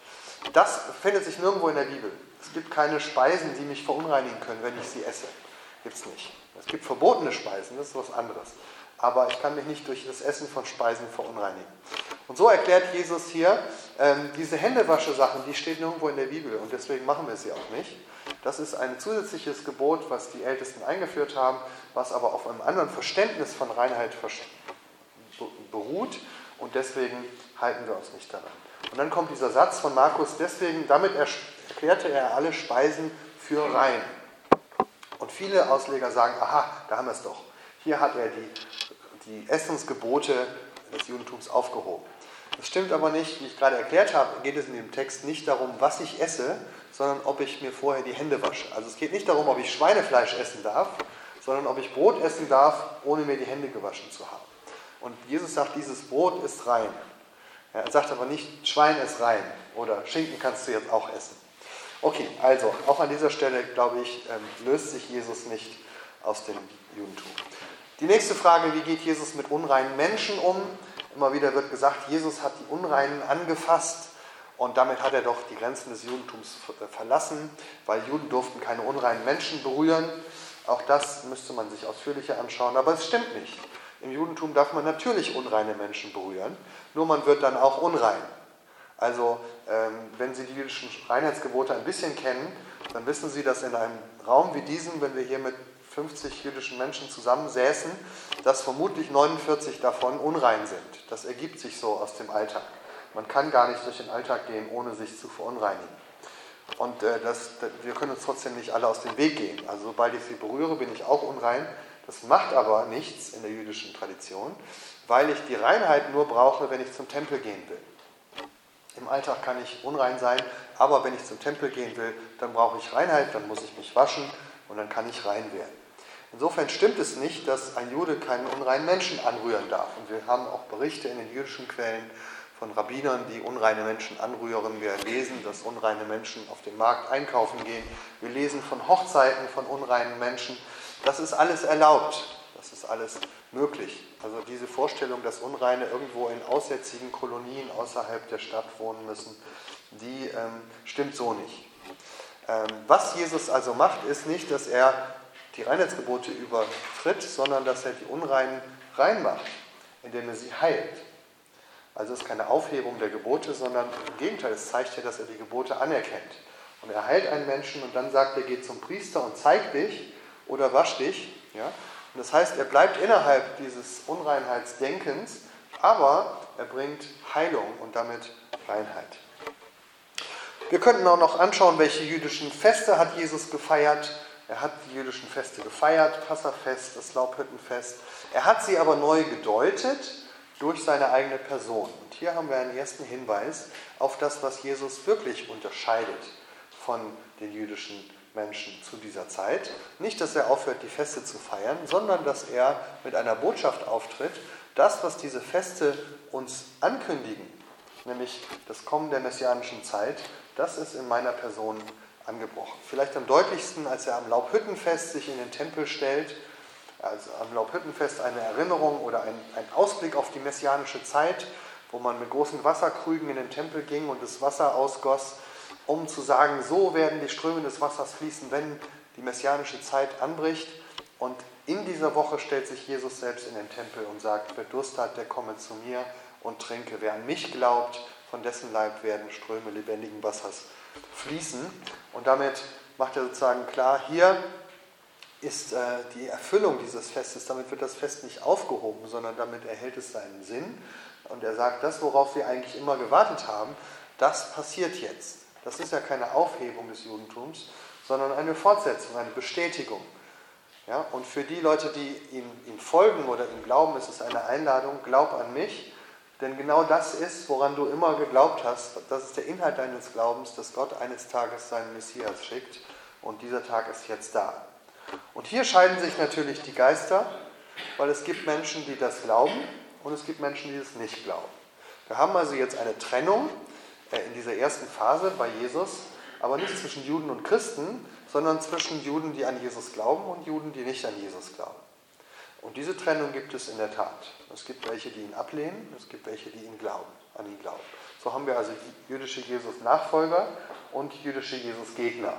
Das findet sich nirgendwo in der Bibel. Es gibt keine Speisen, die mich verunreinigen können, wenn ich sie esse. Gibt es nicht. Es gibt verbotene Speisen, das ist was anderes. Aber ich kann mich nicht durch das Essen von Speisen verunreinigen. Und so erklärt Jesus hier, ähm, diese Händewasche-Sachen, die steht nirgendwo in der Bibel und deswegen machen wir sie auch nicht. Das ist ein zusätzliches Gebot, was die Ältesten eingeführt haben, was aber auf einem anderen Verständnis von Reinheit beruht und deswegen halten wir uns nicht daran. Und dann kommt dieser Satz von Markus, deswegen, damit erklärte er alle Speisen für rein. Und viele Ausleger sagen, aha, da haben wir es doch. Hier hat er die, die Essensgebote des Judentums aufgehoben. Das stimmt aber nicht. Wie ich gerade erklärt habe, geht es in dem Text nicht darum, was ich esse, sondern ob ich mir vorher die Hände wasche. Also es geht nicht darum, ob ich Schweinefleisch essen darf, sondern ob ich Brot essen darf, ohne mir die Hände gewaschen zu haben. Und Jesus sagt, dieses Brot ist rein. Er sagt aber nicht, Schwein ist rein oder Schinken kannst du jetzt auch essen. Okay, also auch an dieser Stelle, glaube ich, ähm, löst sich Jesus nicht aus dem Judentum. Die nächste Frage, wie geht Jesus mit unreinen Menschen um? Immer wieder wird gesagt, Jesus hat die Unreinen angefasst und damit hat er doch die Grenzen des Judentums äh, verlassen, weil Juden durften keine unreinen Menschen berühren. Auch das müsste man sich ausführlicher anschauen, aber es stimmt nicht. Im Judentum darf man natürlich unreine Menschen berühren, nur man wird dann auch unrein. Also ähm, wenn Sie die jüdischen Reinheitsgebote ein bisschen kennen, dann wissen Sie, dass in einem Raum wie diesem, wenn wir hier mit 50 jüdischen Menschen zusammensäßen, dass vermutlich 49 davon unrein sind. Das ergibt sich so aus dem Alltag. Man kann gar nicht durch den Alltag gehen, ohne sich zu verunreinigen. Und äh, das, wir können uns trotzdem nicht alle aus dem Weg gehen. Also sobald ich sie berühre, bin ich auch unrein. Das macht aber nichts in der jüdischen Tradition, weil ich die Reinheit nur brauche, wenn ich zum Tempel gehen will. Im Alltag kann ich unrein sein, aber wenn ich zum Tempel gehen will, dann brauche ich Reinheit, dann muss ich mich waschen und dann kann ich rein werden. Insofern stimmt es nicht, dass ein Jude keinen unreinen Menschen anrühren darf. Und wir haben auch Berichte in den jüdischen Quellen von Rabbinern, die unreine Menschen anrühren. Wir lesen, dass unreine Menschen auf dem Markt einkaufen gehen. Wir lesen von Hochzeiten von unreinen Menschen. Das ist alles erlaubt. Das ist alles möglich. Also diese Vorstellung, dass Unreine irgendwo in aussätzigen Kolonien außerhalb der Stadt wohnen müssen, die ähm, stimmt so nicht. Ähm, was Jesus also macht, ist nicht, dass er die Reinheitsgebote übertritt, sondern dass er die Unreinen reinmacht, indem er sie heilt. Also es ist keine Aufhebung der Gebote, sondern im Gegenteil, es zeigt ja, dass er die Gebote anerkennt. Und er heilt einen Menschen und dann sagt er, geh zum Priester und zeig dich oder wasch dich. Ja? Und das heißt, er bleibt innerhalb dieses Unreinheitsdenkens, aber er bringt Heilung und damit Reinheit. Wir könnten auch noch anschauen, welche jüdischen Feste hat Jesus gefeiert. Er hat die jüdischen Feste gefeiert, Passafest, das Laubhüttenfest. Er hat sie aber neu gedeutet durch seine eigene Person. Und hier haben wir einen ersten Hinweis auf das, was Jesus wirklich unterscheidet von den jüdischen Menschen zu dieser Zeit. Nicht, dass er aufhört, die Feste zu feiern, sondern dass er mit einer Botschaft auftritt, das, was diese Feste uns ankündigen, nämlich das Kommen der messianischen Zeit, das ist in meiner Person angebrochen. Vielleicht am deutlichsten, als er am Laubhüttenfest sich in den Tempel stellt, also am Laubhüttenfest eine Erinnerung oder ein, ein Ausblick auf die messianische Zeit, wo man mit großen Wasserkrügen in den Tempel ging und das Wasser ausgoss, um zu sagen, so werden die Ströme des Wassers fließen, wenn die messianische Zeit anbricht. Und in dieser Woche stellt sich Jesus selbst in den Tempel und sagt, wer Durst hat, der komme zu mir und trinke. Wer an mich glaubt, von dessen Leib werden Ströme lebendigen Wassers fließen. Und damit macht er sozusagen klar, hier ist äh, die Erfüllung dieses Festes, damit wird das Fest nicht aufgehoben, sondern damit erhält es seinen Sinn. Und er sagt, das, worauf wir eigentlich immer gewartet haben, das passiert jetzt. Das ist ja keine Aufhebung des Judentums, sondern eine Fortsetzung, eine Bestätigung. Ja, und für die Leute, die ihm, ihm folgen oder ihm glauben, ist es eine Einladung, glaub an mich, Denn genau das ist, woran du immer geglaubt hast, das ist der Inhalt deines Glaubens, dass Gott eines Tages seinen Messias schickt und dieser Tag ist jetzt da. Und hier scheiden sich natürlich die Geister, weil es gibt Menschen, die das glauben und es gibt Menschen, die es nicht glauben. Wir haben also jetzt eine Trennung in dieser ersten Phase bei Jesus, aber nicht zwischen Juden und Christen, sondern zwischen Juden, die an Jesus glauben und Juden, die nicht an Jesus glauben. Und diese Trennung gibt es in der Tat. Es gibt welche, die ihn ablehnen, es gibt welche, die ihn glauben, an ihn glauben. So haben wir also jüdische Jesus-Nachfolger und jüdische Jesus-Gegner.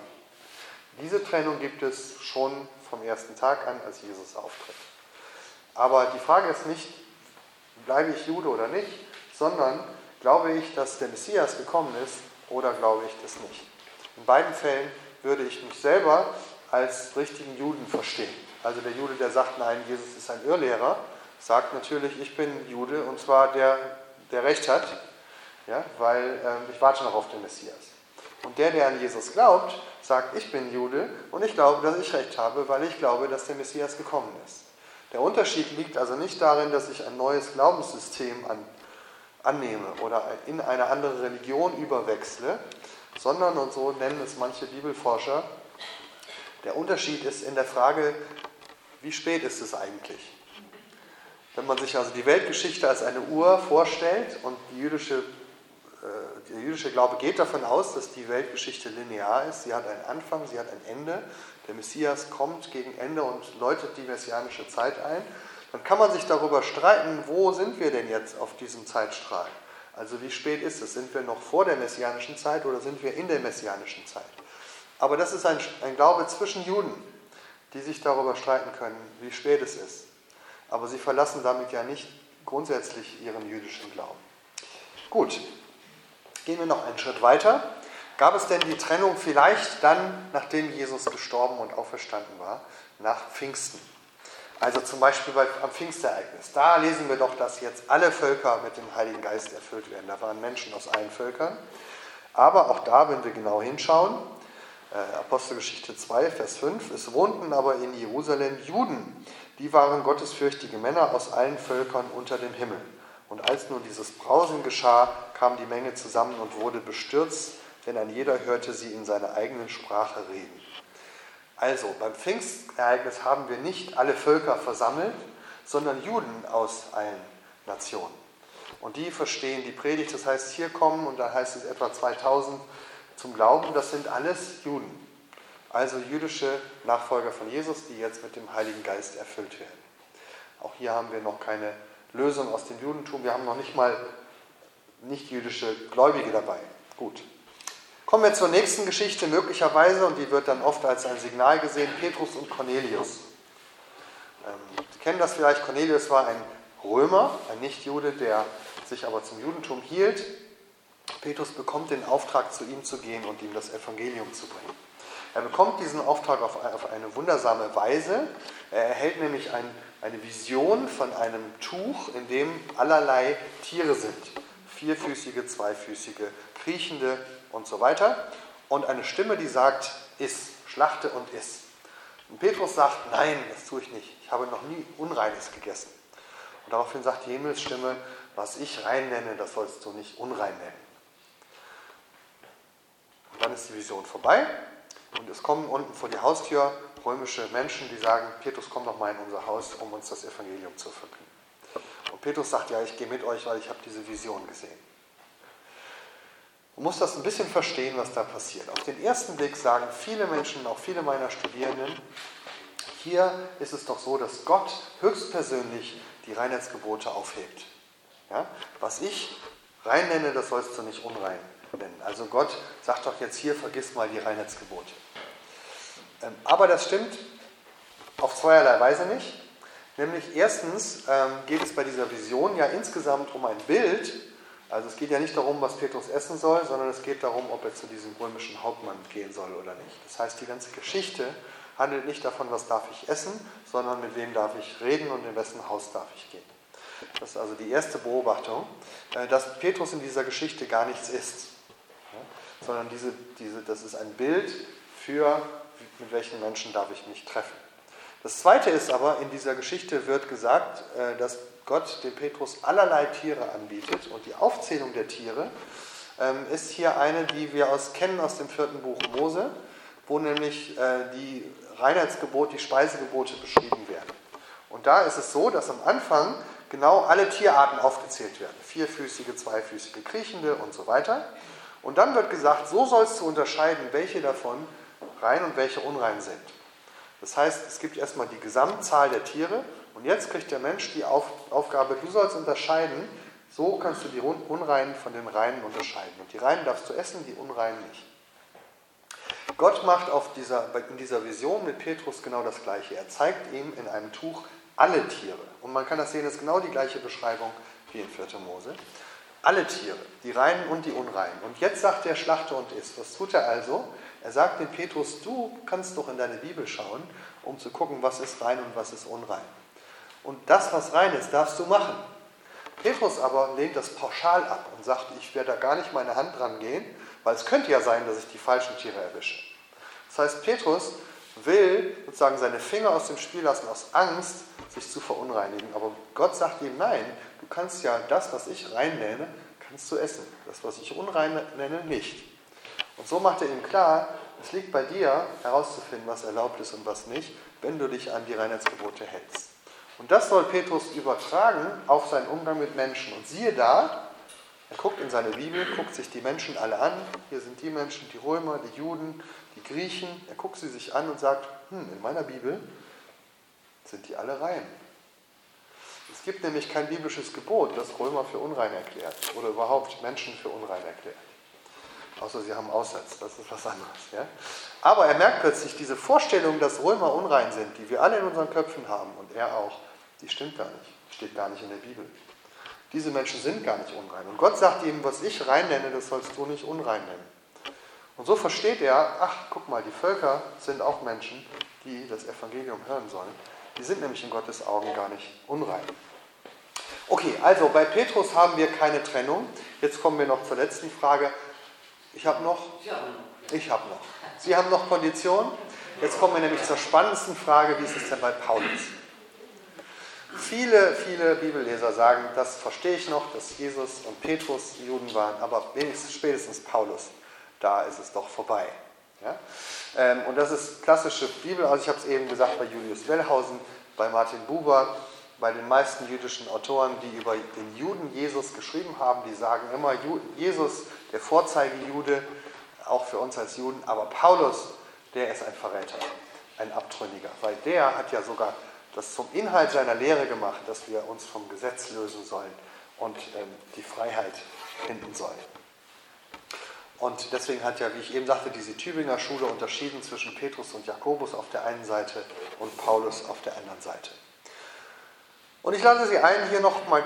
Diese Trennung gibt es schon vom ersten Tag an, als Jesus auftritt. Aber die Frage ist nicht, bleibe ich Jude oder nicht, sondern glaube ich, dass der Messias gekommen ist oder glaube ich das nicht. In beiden Fällen würde ich mich selber als richtigen Juden verstehen. Also der Jude, der sagt, nein, Jesus ist ein Irrlehrer, sagt natürlich, ich bin Jude und zwar der, der Recht hat, ja, weil äh, ich warte noch auf den Messias. Und der, der an Jesus glaubt, sagt, ich bin Jude und ich glaube, dass ich Recht habe, weil ich glaube, dass der Messias gekommen ist. Der Unterschied liegt also nicht darin, dass ich ein neues Glaubenssystem an, annehme oder in eine andere Religion überwechsle, sondern, und so nennen es manche Bibelforscher, der Unterschied ist in der Frage, wie spät ist es eigentlich? Wenn man sich also die Weltgeschichte als eine Uhr vorstellt und jüdische, äh, der jüdische Glaube geht davon aus, dass die Weltgeschichte linear ist, sie hat einen Anfang, sie hat ein Ende, der Messias kommt gegen Ende und läutet die messianische Zeit ein, dann kann man sich darüber streiten, wo sind wir denn jetzt auf diesem Zeitstrahl? Also wie spät ist es? Sind wir noch vor der messianischen Zeit oder sind wir in der messianischen Zeit? Aber das ist ein, ein Glaube zwischen Juden, die sich darüber streiten können, wie spät es ist. Aber sie verlassen damit ja nicht grundsätzlich ihren jüdischen Glauben. Gut, gehen wir noch einen Schritt weiter. Gab es denn die Trennung vielleicht dann, nachdem Jesus gestorben und auferstanden war, nach Pfingsten? Also zum Beispiel am Pfingstereignis. Da lesen wir doch, dass jetzt alle Völker mit dem Heiligen Geist erfüllt werden. Da waren Menschen aus allen Völkern. Aber auch da, wenn wir genau hinschauen, äh, Apostelgeschichte 2, Vers 5, es wohnten aber in Jerusalem Juden, die waren gottesfürchtige Männer aus allen Völkern unter dem Himmel. Und als nun dieses Brausen geschah, kam die Menge zusammen und wurde bestürzt, denn ein jeder hörte sie in seiner eigenen Sprache reden. Also beim Pfingstereignis haben wir nicht alle Völker versammelt, sondern Juden aus allen Nationen. Und die verstehen die Predigt, das heißt, hier kommen, und da heißt es etwa 2000 zum Glauben, das sind alles Juden. Also jüdische Nachfolger von Jesus, die jetzt mit dem Heiligen Geist erfüllt werden. Auch hier haben wir noch keine Lösung aus dem Judentum. Wir haben noch nicht mal nicht-jüdische Gläubige dabei. Gut. Kommen wir zur nächsten Geschichte, möglicherweise, und die wird dann oft als ein Signal gesehen, Petrus und Cornelius. Ähm, Sie kennen das vielleicht, Cornelius war ein Römer, ein Nichtjude, der sich aber zum Judentum hielt. Petrus bekommt den Auftrag, zu ihm zu gehen und ihm das Evangelium zu bringen. Er bekommt diesen Auftrag auf eine wundersame Weise. Er erhält nämlich ein, eine Vision von einem Tuch, in dem allerlei Tiere sind. Vierfüßige, zweifüßige, kriechende und so weiter. Und eine Stimme, die sagt, iss, schlachte und iss. Und Petrus sagt, nein, das tue ich nicht. Ich habe noch nie Unreines gegessen. Und daraufhin sagt die Himmelsstimme, was ich rein nenne, das sollst du nicht unrein nennen. Und dann ist die Vision vorbei und es kommen unten vor die Haustür römische Menschen, die sagen, Petrus, komm doch mal in unser Haus, um uns das Evangelium zu verkünden. Und Petrus sagt, ja, ich gehe mit euch, weil ich habe diese Vision gesehen. Man muss das ein bisschen verstehen, was da passiert. Auf den ersten Blick sagen viele Menschen, auch viele meiner Studierenden, hier ist es doch so, dass Gott höchstpersönlich die Reinheitsgebote aufhebt. Ja? Was ich rein nenne, das sollst du nicht unrein nennen. Also Gott sagt doch jetzt hier, vergiss mal die Reinheitsgebote. Ähm, aber das stimmt auf zweierlei Weise nicht. Nämlich erstens ähm, geht es bei dieser Vision ja insgesamt um ein Bild, also es geht ja nicht darum, was Petrus essen soll, sondern es geht darum, ob er zu diesem römischen Hauptmann gehen soll oder nicht. Das heißt, die ganze Geschichte handelt nicht davon, was darf ich essen, sondern mit wem darf ich reden und in wessen Haus darf ich gehen. Das ist also die erste Beobachtung, äh, dass Petrus in dieser Geschichte gar nichts ist, sondern diese, diese, das ist ein Bild für, mit welchen Menschen darf ich mich treffen. Das Zweite ist aber, in dieser Geschichte wird gesagt, äh, dass Gott dem Petrus allerlei Tiere anbietet. Und die Aufzählung der Tiere ähm, ist hier eine, die wir aus, kennen aus dem vierten Buch Mose, wo nämlich äh, die Reinheitsgebote, die Speisegebote beschrieben werden. Und da ist es so, dass am Anfang genau alle Tierarten aufgezählt werden. Vierfüßige, zweifüßige, kriechende und so weiter. Und dann wird gesagt, so sollst du unterscheiden, welche davon rein und welche unrein sind. Das heißt, es gibt erstmal die Gesamtzahl der Tiere und jetzt kriegt der Mensch die Auf Aufgabe, du sollst unterscheiden, so kannst du die Unreinen von den Reinen unterscheiden. Und die Reinen darfst du essen, die Unreinen nicht. Gott macht dieser, in dieser Vision mit Petrus genau das Gleiche. Er zeigt ihm in einem Tuch alle Tiere. Und man kann das sehen, das ist genau die gleiche Beschreibung wie in 4. Mose. Alle Tiere, die Reinen und die Unreinen. Und jetzt sagt der Schlachter und isst. Was tut er also? Er sagt dem Petrus, du kannst doch in deine Bibel schauen, um zu gucken, was ist rein und was ist unrein. Und das, was rein ist, darfst du machen. Petrus aber lehnt das pauschal ab und sagt, ich werde da gar nicht meine Hand dran gehen, weil es könnte ja sein, dass ich die falschen Tiere erwische. Das heißt, Petrus will sozusagen seine Finger aus dem Spiel lassen, aus Angst, sich zu verunreinigen. Aber Gott sagt ihm, nein, du kannst ja das, was ich rein nenne, kannst du essen. Das, was ich unrein nenne, nicht. Und so macht er ihm klar, es liegt bei dir herauszufinden, was erlaubt ist und was nicht, wenn du dich an die Reinheitsgebote hältst. Und das soll Petrus übertragen auf seinen Umgang mit Menschen. Und siehe da, er guckt in seine Bibel, guckt sich die Menschen alle an. Hier sind die Menschen, die Römer, die Juden, die Griechen. Er guckt sie sich an und sagt, hm, in meiner Bibel sind die alle rein. Es gibt nämlich kein biblisches Gebot, das Römer für unrein erklärt oder überhaupt Menschen für unrein erklärt. Außer sie haben Aussatz, das ist was anderes. Ja? Aber er merkt plötzlich, diese Vorstellung, dass Römer unrein sind, die wir alle in unseren Köpfen haben und er auch, die stimmt gar nicht, steht gar nicht in der Bibel. Diese Menschen sind gar nicht unrein. Und Gott sagt ihm, was ich rein nenne, das sollst du nicht unrein nennen. Und so versteht er, ach, guck mal, die Völker sind auch Menschen, die das Evangelium hören sollen. Die sind nämlich in Gottes Augen gar nicht unrein. Okay, also bei Petrus haben wir keine Trennung. Jetzt kommen wir noch zur letzten Frage. Ich habe noch? Ich habe noch. Sie haben noch Kondition? Jetzt kommen wir nämlich zur spannendsten Frage, wie ist es denn bei Paulus? Viele, viele Bibelleser sagen, das verstehe ich noch, dass Jesus und Petrus Juden waren, aber wenigstens spätestens Paulus, da ist es doch vorbei. Ja? Ähm, und das ist klassische Bibel, also ich habe es eben gesagt bei Julius Wellhausen, bei Martin Buber, bei den meisten jüdischen Autoren, die über den Juden Jesus geschrieben haben, die sagen immer, Jesus, der Vorzeigejude, auch für uns als Juden, aber Paulus, der ist ein Verräter, ein Abtrünniger, weil der hat ja sogar das zum Inhalt seiner Lehre gemacht, dass wir uns vom Gesetz lösen sollen und ähm, die Freiheit finden sollen. Und deswegen hat ja, wie ich eben sagte, diese Tübinger Schule unterschieden zwischen Petrus und Jakobus auf der einen Seite und Paulus auf der anderen Seite. Und ich lade Sie ein, hier nochmal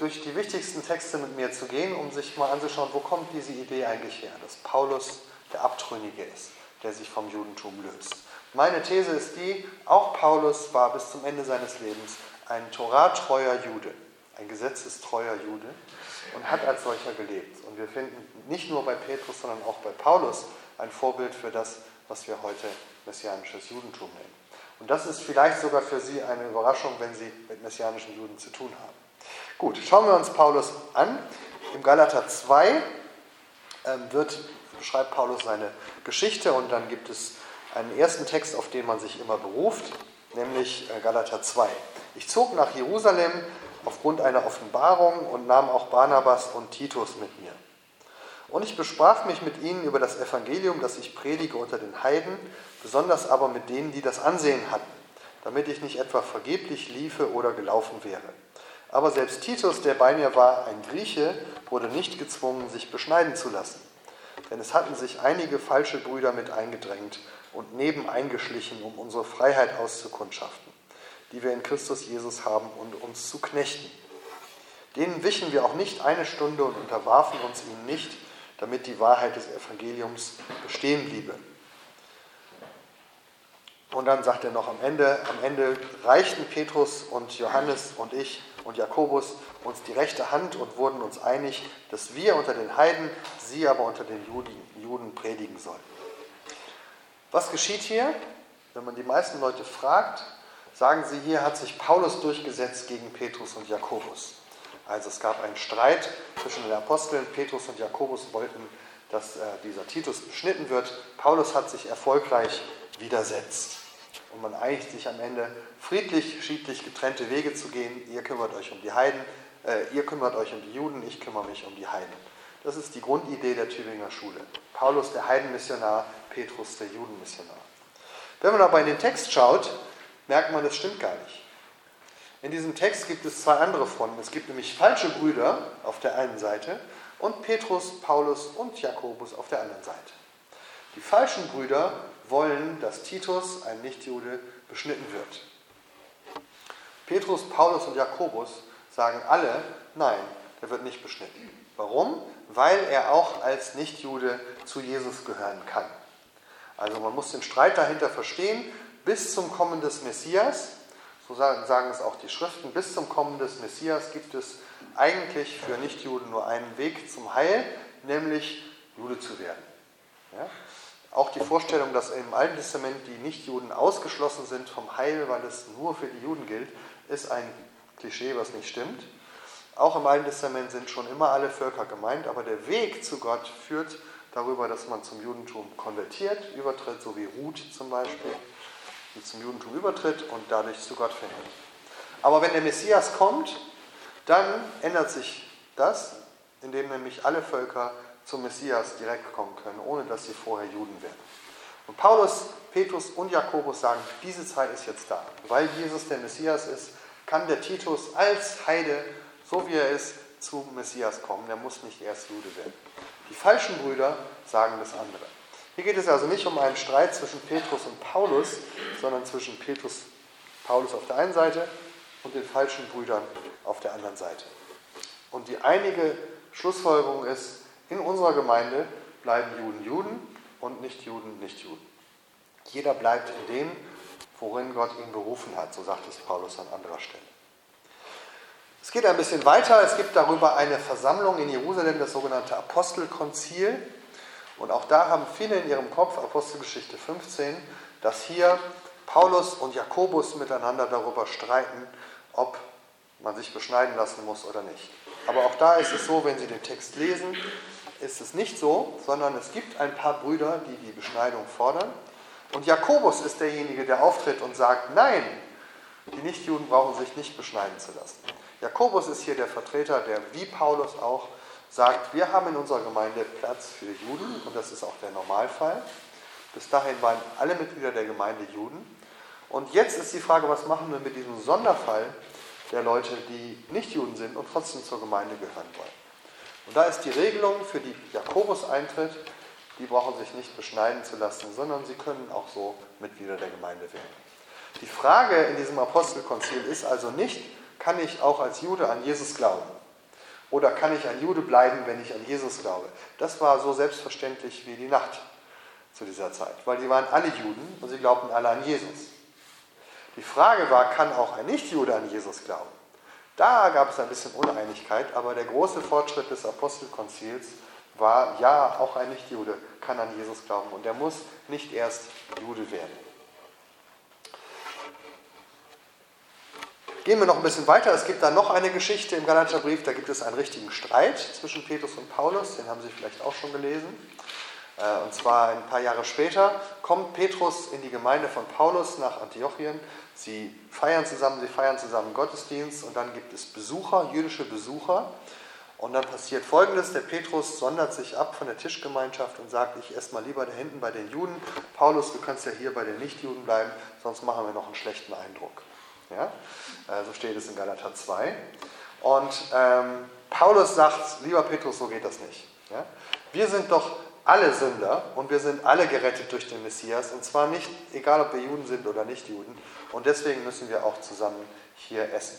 durch die wichtigsten Texte mit mir zu gehen, um sich mal anzuschauen, wo kommt diese Idee eigentlich her, dass Paulus der Abtrünnige ist, der sich vom Judentum löst. Meine These ist die, auch Paulus war bis zum Ende seines Lebens ein toratreuer Jude, ein gesetzestreuer Jude und hat als solcher gelebt. Und wir finden nicht nur bei Petrus, sondern auch bei Paulus ein Vorbild für das, was wir heute messianisches Judentum nennen. Und das ist vielleicht sogar für Sie eine Überraschung, wenn Sie mit messianischen Juden zu tun haben. Gut, schauen wir uns Paulus an. Im Galater 2 ähm, wird, beschreibt Paulus seine Geschichte und dann gibt es einen ersten Text, auf den man sich immer beruft, nämlich äh, Galater 2. Ich zog nach Jerusalem aufgrund einer Offenbarung und nahm auch Barnabas und Titus mit mir. Und ich besprach mich mit ihnen über das Evangelium, das ich predige unter den Heiden, besonders aber mit denen, die das Ansehen hatten, damit ich nicht etwa vergeblich liefe oder gelaufen wäre. Aber selbst Titus, der bei mir war, ein Grieche, wurde nicht gezwungen, sich beschneiden zu lassen. Denn es hatten sich einige falsche Brüder mit eingedrängt und neben eingeschlichen, um unsere Freiheit auszukundschaften, die wir in Christus Jesus haben und uns zu knechten. Denen wichen wir auch nicht eine Stunde und unterwarfen uns ihnen nicht, damit die Wahrheit des Evangeliums bestehen bliebe. Und dann sagt er noch am Ende, am Ende reichten Petrus und Johannes und ich und Jakobus uns die rechte Hand und wurden uns einig, dass wir unter den Heiden, sie aber unter den Juden, Juden predigen sollen. Was geschieht hier? wenn man die meisten Leute fragt, sagen sie, hier hat sich Paulus durchgesetzt gegen Petrus und Jakobus. Also es gab einen Streit zwischen den Aposteln. Petrus und Jakobus wollten, dass äh, dieser Titus beschnitten wird. Paulus hat sich erfolgreich widersetzt. Und man einigt sich am Ende, friedlich, schiedlich getrennte Wege zu gehen. Ihr kümmert euch um die Heiden, äh, ihr kümmert euch um die Juden, ich kümmere mich um die Heiden. Das ist die Grundidee der Tübinger Schule. Paulus der Heidenmissionar, Petrus der Judenmissionar. Wenn man aber in den Text schaut, merkt man, das stimmt gar nicht. In diesem Text gibt es zwei andere Fronten. Es gibt nämlich falsche Brüder auf der einen Seite und Petrus, Paulus und Jakobus auf der anderen Seite. Die falschen Brüder wollen, dass Titus, ein Nichtjude, beschnitten wird. Petrus, Paulus und Jakobus sagen alle, nein, der wird nicht beschnitten. Warum? Weil er auch als Nichtjude zu Jesus gehören kann. Also man muss den Streit dahinter verstehen, bis zum Kommen des Messias, so sagen es auch die Schriften, bis zum Kommen des Messias gibt es eigentlich für Nichtjuden nur einen Weg zum Heil, nämlich Jude zu werden. Ja? Auch die Vorstellung, dass im Alten Testament die Nichtjuden ausgeschlossen sind vom Heil, weil es nur für die Juden gilt, ist ein Klischee, was nicht stimmt. Auch im Alten Testament sind schon immer alle Völker gemeint, aber der Weg zu Gott führt darüber, dass man zum Judentum konvertiert, übertritt, so wie Ruth zum Beispiel, die zum Judentum übertritt und dadurch zu Gott findet. Aber wenn der Messias kommt, dann ändert sich das, indem nämlich alle Völker zum Messias direkt kommen können, ohne dass sie vorher Juden werden. Und Paulus, Petrus und Jakobus sagen, diese Zeit ist jetzt da. Weil Jesus der Messias ist, kann der Titus als Heide, so wie er ist, zum Messias kommen. Er muss nicht erst Jude werden. Die falschen Brüder sagen das andere. Hier geht es also nicht um einen Streit zwischen Petrus und Paulus, sondern zwischen Petrus, Paulus auf der einen Seite und den falschen Brüdern auf der anderen Seite. Und die einige Schlussfolgerung ist, in unserer Gemeinde bleiben Juden Juden und Nicht-Juden Nicht-Juden. Jeder bleibt in dem, worin Gott ihn berufen hat, so sagt es Paulus an anderer Stelle. Es geht ein bisschen weiter. Es gibt darüber eine Versammlung in Jerusalem, das sogenannte Apostelkonzil. Und auch da haben viele in ihrem Kopf, Apostelgeschichte 15, dass hier Paulus und Jakobus miteinander darüber streiten, ob man sich beschneiden lassen muss oder nicht. Aber auch da ist es so, wenn Sie den Text lesen, ist es nicht so, sondern es gibt ein paar Brüder, die die Beschneidung fordern. Und Jakobus ist derjenige, der auftritt und sagt, nein, die Nichtjuden brauchen sich nicht beschneiden zu lassen. Jakobus ist hier der Vertreter, der wie Paulus auch sagt, wir haben in unserer Gemeinde Platz für Juden und das ist auch der Normalfall. Bis dahin waren alle Mitglieder der Gemeinde Juden. Und jetzt ist die Frage, was machen wir mit diesem Sonderfall der Leute, die nicht Juden sind und trotzdem zur Gemeinde gehören wollen? Und da ist die Regelung, für die Jakobus eintritt, die brauchen sich nicht beschneiden zu lassen, sondern sie können auch so Mitglieder der Gemeinde werden. Die Frage in diesem Apostelkonzil ist also nicht, kann ich auch als Jude an Jesus glauben? Oder kann ich ein Jude bleiben, wenn ich an Jesus glaube? Das war so selbstverständlich wie die Nacht zu dieser Zeit, weil sie waren alle Juden und sie glaubten alle an Jesus. Die Frage war, kann auch ein Nichtjude an Jesus glauben? Da gab es ein bisschen Uneinigkeit, aber der große Fortschritt des Apostelkonzils war, ja, auch ein Nichtjude kann an Jesus glauben und er muss nicht erst Jude werden. Gehen wir noch ein bisschen weiter. Es gibt da noch eine Geschichte im Galaterbrief. Da gibt es einen richtigen Streit zwischen Petrus und Paulus. Den haben Sie vielleicht auch schon gelesen. Äh, und zwar ein paar Jahre später kommt Petrus in die Gemeinde von Paulus nach Antiochien Sie feiern zusammen, sie feiern zusammen Gottesdienst und dann gibt es Besucher, jüdische Besucher. Und dann passiert Folgendes, der Petrus sondert sich ab von der Tischgemeinschaft und sagt, ich esse mal lieber da hinten bei den Juden. Paulus, du kannst ja hier bei den Nichtjuden bleiben, sonst machen wir noch einen schlechten Eindruck. Ja? Äh, so steht es in Galater 2. Und ähm, Paulus sagt, lieber Petrus, so geht das nicht. Ja? Wir sind doch alle Sünder und wir sind alle gerettet durch den Messias. Und zwar nicht, egal ob wir Juden sind oder nicht Juden. Und deswegen müssen wir auch zusammen hier essen.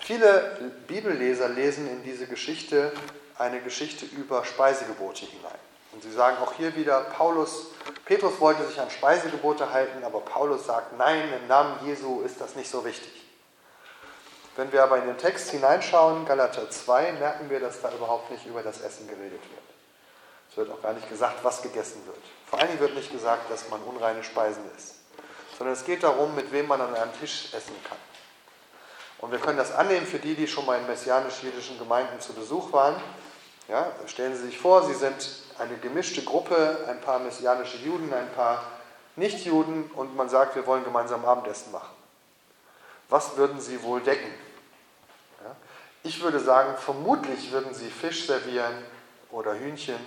Viele Bibelleser lesen in diese Geschichte eine Geschichte über Speisegebote hinein. Und sie sagen auch hier wieder, Paulus, Petrus wollte sich an Speisegebote halten, aber Paulus sagt, nein, im Namen Jesu ist das nicht so wichtig. Wenn wir aber in den Text hineinschauen, Galater 2, merken wir, dass da überhaupt nicht über das Essen geredet wird. Es wird auch gar nicht gesagt, was gegessen wird. Vor allen Dingen wird nicht gesagt, dass man unreine Speisen isst. sondern es geht darum, mit wem man an einem Tisch essen kann. Und wir können das annehmen für die, die schon mal in messianisch-jüdischen Gemeinden zu Besuch waren. Ja, stellen Sie sich vor, Sie sind eine gemischte Gruppe, ein paar messianische Juden, ein paar Nichtjuden und man sagt, wir wollen gemeinsam Abendessen machen. Was würden Sie wohl decken? Ja, ich würde sagen, vermutlich würden Sie Fisch servieren oder Hühnchen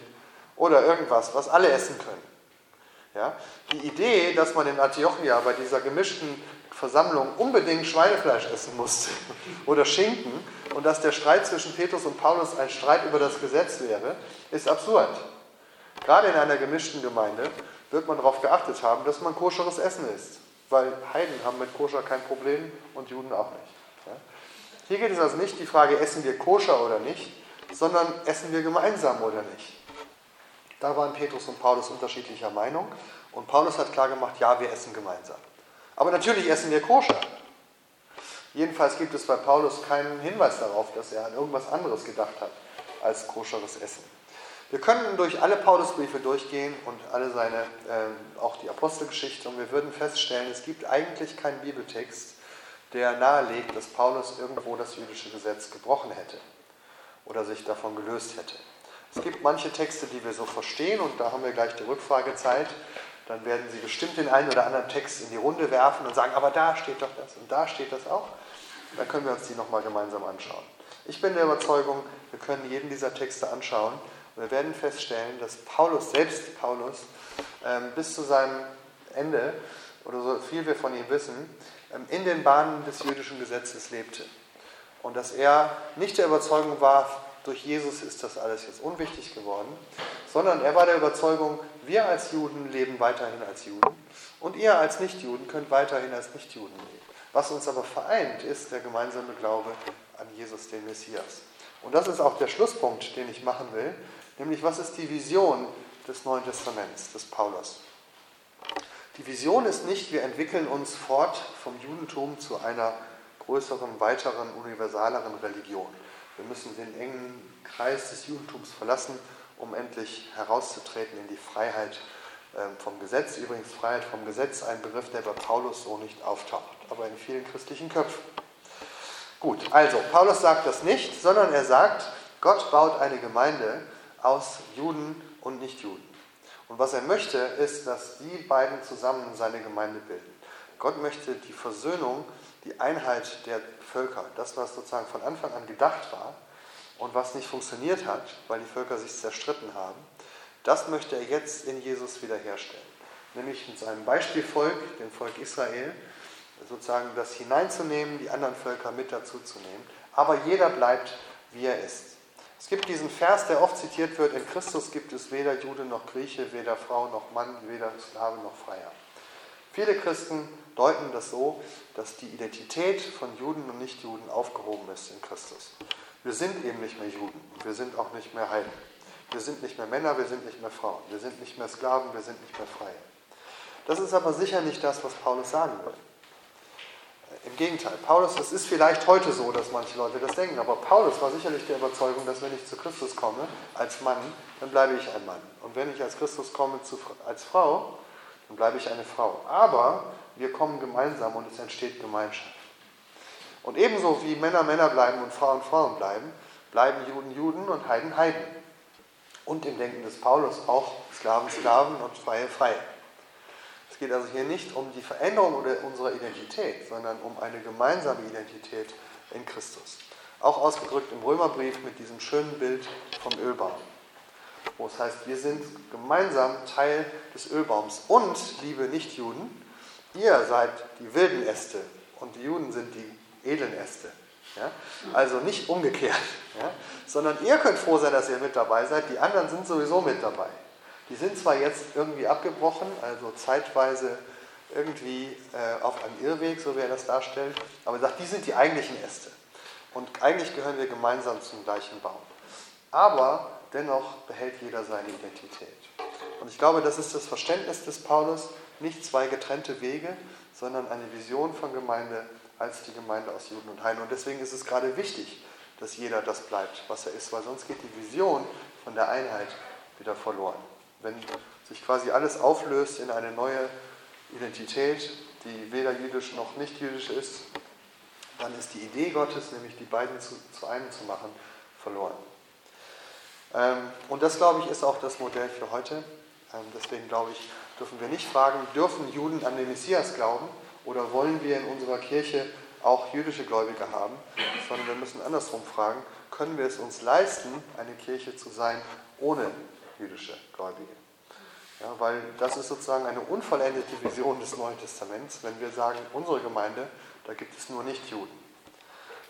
oder irgendwas, was alle essen können. Ja, die Idee, dass man in Antiochia bei dieser gemischten Versammlung unbedingt Schweinefleisch essen musste oder Schinken und dass der Streit zwischen Petrus und Paulus ein Streit über das Gesetz wäre, ist absurd. Gerade in einer gemischten Gemeinde wird man darauf geachtet haben, dass man koscheres Essen isst, weil Heiden haben mit Koscher kein Problem und Juden auch nicht. Hier geht es also nicht die Frage, essen wir koscher oder nicht, sondern essen wir gemeinsam oder nicht. Da waren Petrus und Paulus unterschiedlicher Meinung und Paulus hat klar gemacht, ja, wir essen gemeinsam. Aber natürlich essen wir koscher. Jedenfalls gibt es bei Paulus keinen Hinweis darauf, dass er an irgendwas anderes gedacht hat als koscheres Essen. Wir könnten durch alle Paulusbriefe durchgehen und alle seine, äh, auch die Apostelgeschichte, und wir würden feststellen, es gibt eigentlich keinen Bibeltext, der nahelegt, dass Paulus irgendwo das jüdische Gesetz gebrochen hätte oder sich davon gelöst hätte. Es gibt manche Texte, die wir so verstehen, und da haben wir gleich die Rückfragezeit dann werden Sie bestimmt den einen oder anderen Text in die Runde werfen und sagen, aber da steht doch das und da steht das auch. Da können wir uns die nochmal gemeinsam anschauen. Ich bin der Überzeugung, wir können jeden dieser Texte anschauen wir werden feststellen, dass Paulus, selbst Paulus, ähm, bis zu seinem Ende, oder so viel wir von ihm wissen, ähm, in den Bahnen des jüdischen Gesetzes lebte. Und dass er nicht der Überzeugung war, durch Jesus ist das alles jetzt unwichtig geworden, sondern er war der Überzeugung, wir als Juden leben weiterhin als Juden und ihr als Nichtjuden könnt weiterhin als Nichtjuden leben. Was uns aber vereint, ist der gemeinsame Glaube an Jesus, den Messias. Und das ist auch der Schlusspunkt, den ich machen will, nämlich was ist die Vision des Neuen Testaments, des Paulus? Die Vision ist nicht, wir entwickeln uns fort vom Judentum zu einer größeren, weiteren, universaleren Religion. Wir müssen den engen Kreis des Judentums verlassen um endlich herauszutreten in die Freiheit ähm, vom Gesetz. Übrigens Freiheit vom Gesetz, ein Begriff, der bei Paulus so nicht auftaucht, aber in vielen christlichen Köpfen. Gut, also Paulus sagt das nicht, sondern er sagt, Gott baut eine Gemeinde aus Juden und Nichtjuden. Und was er möchte, ist, dass die beiden zusammen seine Gemeinde bilden. Gott möchte die Versöhnung, die Einheit der Völker, das, was sozusagen von Anfang an gedacht war, und was nicht funktioniert hat, weil die Völker sich zerstritten haben, das möchte er jetzt in Jesus wiederherstellen. Nämlich mit seinem Beispielvolk, dem Volk Israel, sozusagen das hineinzunehmen, die anderen Völker mit dazuzunehmen. Aber jeder bleibt, wie er ist. Es gibt diesen Vers, der oft zitiert wird, in Christus gibt es weder Jude noch Grieche, weder Frau noch Mann, weder Sklave noch Freier. Viele Christen deuten das so, dass die Identität von Juden und Nichtjuden aufgehoben ist in Christus. Wir sind eben nicht mehr Juden, wir sind auch nicht mehr Heiden. Wir sind nicht mehr Männer, wir sind nicht mehr Frauen. Wir sind nicht mehr Sklaven, wir sind nicht mehr Freie. Das ist aber sicher nicht das, was Paulus sagen will. Im Gegenteil, Paulus, das ist vielleicht heute so, dass manche Leute das denken, aber Paulus war sicherlich der Überzeugung, dass wenn ich zu Christus komme als Mann, dann bleibe ich ein Mann. Und wenn ich als Christus komme zu, als Frau, dann bleibe ich eine Frau. Aber wir kommen gemeinsam und es entsteht Gemeinschaft. Und ebenso wie Männer Männer bleiben und Frauen Frauen bleiben, bleiben Juden Juden und Heiden Heiden. Und im Denken des Paulus auch Sklaven Sklaven und Freie Freie. Es geht also hier nicht um die Veränderung unserer Identität, sondern um eine gemeinsame Identität in Christus. Auch ausgedrückt im Römerbrief mit diesem schönen Bild vom Ölbaum, wo es heißt, wir sind gemeinsam Teil des Ölbaums. Und, liebe Nichtjuden, ihr seid die wilden Äste und die Juden sind die edlen Äste. Ja? Also nicht umgekehrt, ja? sondern ihr könnt froh sein, dass ihr mit dabei seid. Die anderen sind sowieso mit dabei. Die sind zwar jetzt irgendwie abgebrochen, also zeitweise irgendwie äh, auf einem Irrweg, so wie er das darstellt, aber er sagt, die sind die eigentlichen Äste. Und eigentlich gehören wir gemeinsam zum gleichen Baum. Aber dennoch behält jeder seine Identität. Und ich glaube, das ist das Verständnis des Paulus, nicht zwei getrennte Wege, sondern eine Vision von Gemeinde als die Gemeinde aus Juden und Heiden. Und deswegen ist es gerade wichtig, dass jeder das bleibt, was er ist, weil sonst geht die Vision von der Einheit wieder verloren. Wenn sich quasi alles auflöst in eine neue Identität, die weder jüdisch noch nicht jüdisch ist, dann ist die Idee Gottes, nämlich die beiden zu, zu einem zu machen, verloren. Ähm, und das, glaube ich, ist auch das Modell für heute. Ähm, deswegen, glaube ich, dürfen wir nicht fragen, dürfen Juden an den Messias glauben oder wollen wir in unserer Kirche auch jüdische Gläubige haben, sondern wir müssen andersrum fragen, können wir es uns leisten, eine Kirche zu sein ohne jüdische Gläubige? Ja, weil das ist sozusagen eine unvollendete Vision des Neuen Testaments, wenn wir sagen, unsere Gemeinde, da gibt es nur Nicht-Juden.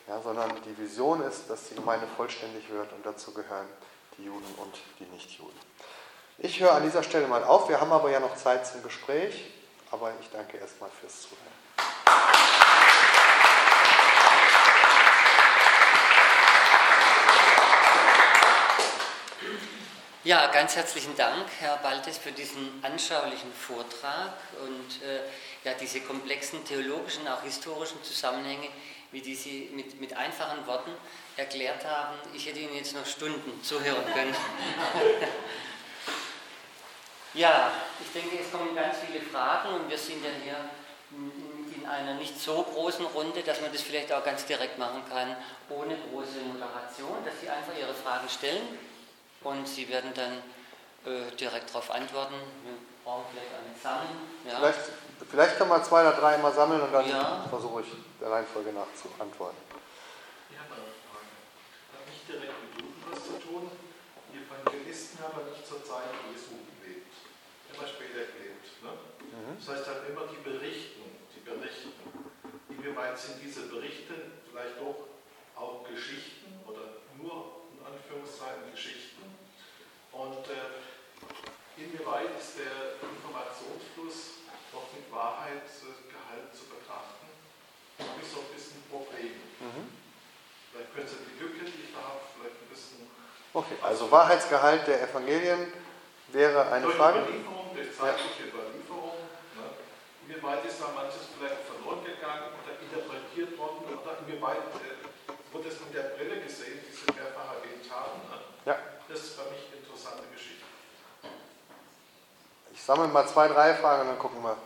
Ja, sondern die Vision ist, dass die Gemeinde vollständig wird und dazu gehören die Juden und die Nichtjuden. Ich höre an dieser Stelle mal auf, wir haben aber ja noch Zeit zum Gespräch, aber ich danke erstmal fürs Zuhören. Ja, ganz herzlichen Dank, Herr Baltes, für diesen anschaulichen Vortrag und äh, ja, diese komplexen theologischen, auch historischen Zusammenhänge, wie die Sie mit, mit einfachen Worten erklärt haben. Ich hätte Ihnen jetzt noch Stunden zuhören können. ja, ich denke, es kommen ganz viele Fragen und wir sind ja hier in einer nicht so großen Runde, dass man das vielleicht auch ganz direkt machen kann, ohne große Moderation, dass Sie einfach Ihre Fragen stellen und Sie werden dann äh, direkt darauf antworten. Wir brauchen vielleicht eine Sammeln. Ja. Vielleicht, vielleicht kann man zwei oder drei mal sammeln und dann ja. versuche ich der Reihenfolge nach zu antworten. Ich habe eine Frage. Hat nicht direkt mit Juden was zu tun. Die Evangelisten haben ja nicht zur Zeit Jesu gelebt. Immer später gelebt. Ne? Mhm. Das heißt, haben immer die berichten, die berichten. Inwieweit sind diese Berichte vielleicht doch auch Geschichten oder nur in Anführungszeichen Geschichten? Und äh, inwieweit ist der Informationsfluss noch mit Wahrheitsgehalt zu betrachten? Das ist so ein bisschen ein Problem. Mhm. Vielleicht können Sie die Lücke, die ich da habe, vielleicht ein bisschen. Okay, also Wahrheitsgehalt der Evangelien wäre eine durch Frage. Überlieferung, durch zeitliche ja. Überlieferung. Ne? Inwieweit ist da manches vielleicht verloren gegangen oder interpretiert worden oder inwieweit äh, wurde es in der Brille gesehen, die Sie mehrfach erwähnt haben? Ne? Ja. Das ist für mich interessante Geschichte. Ich sammle mal zwei, drei Fragen und dann gucken wir,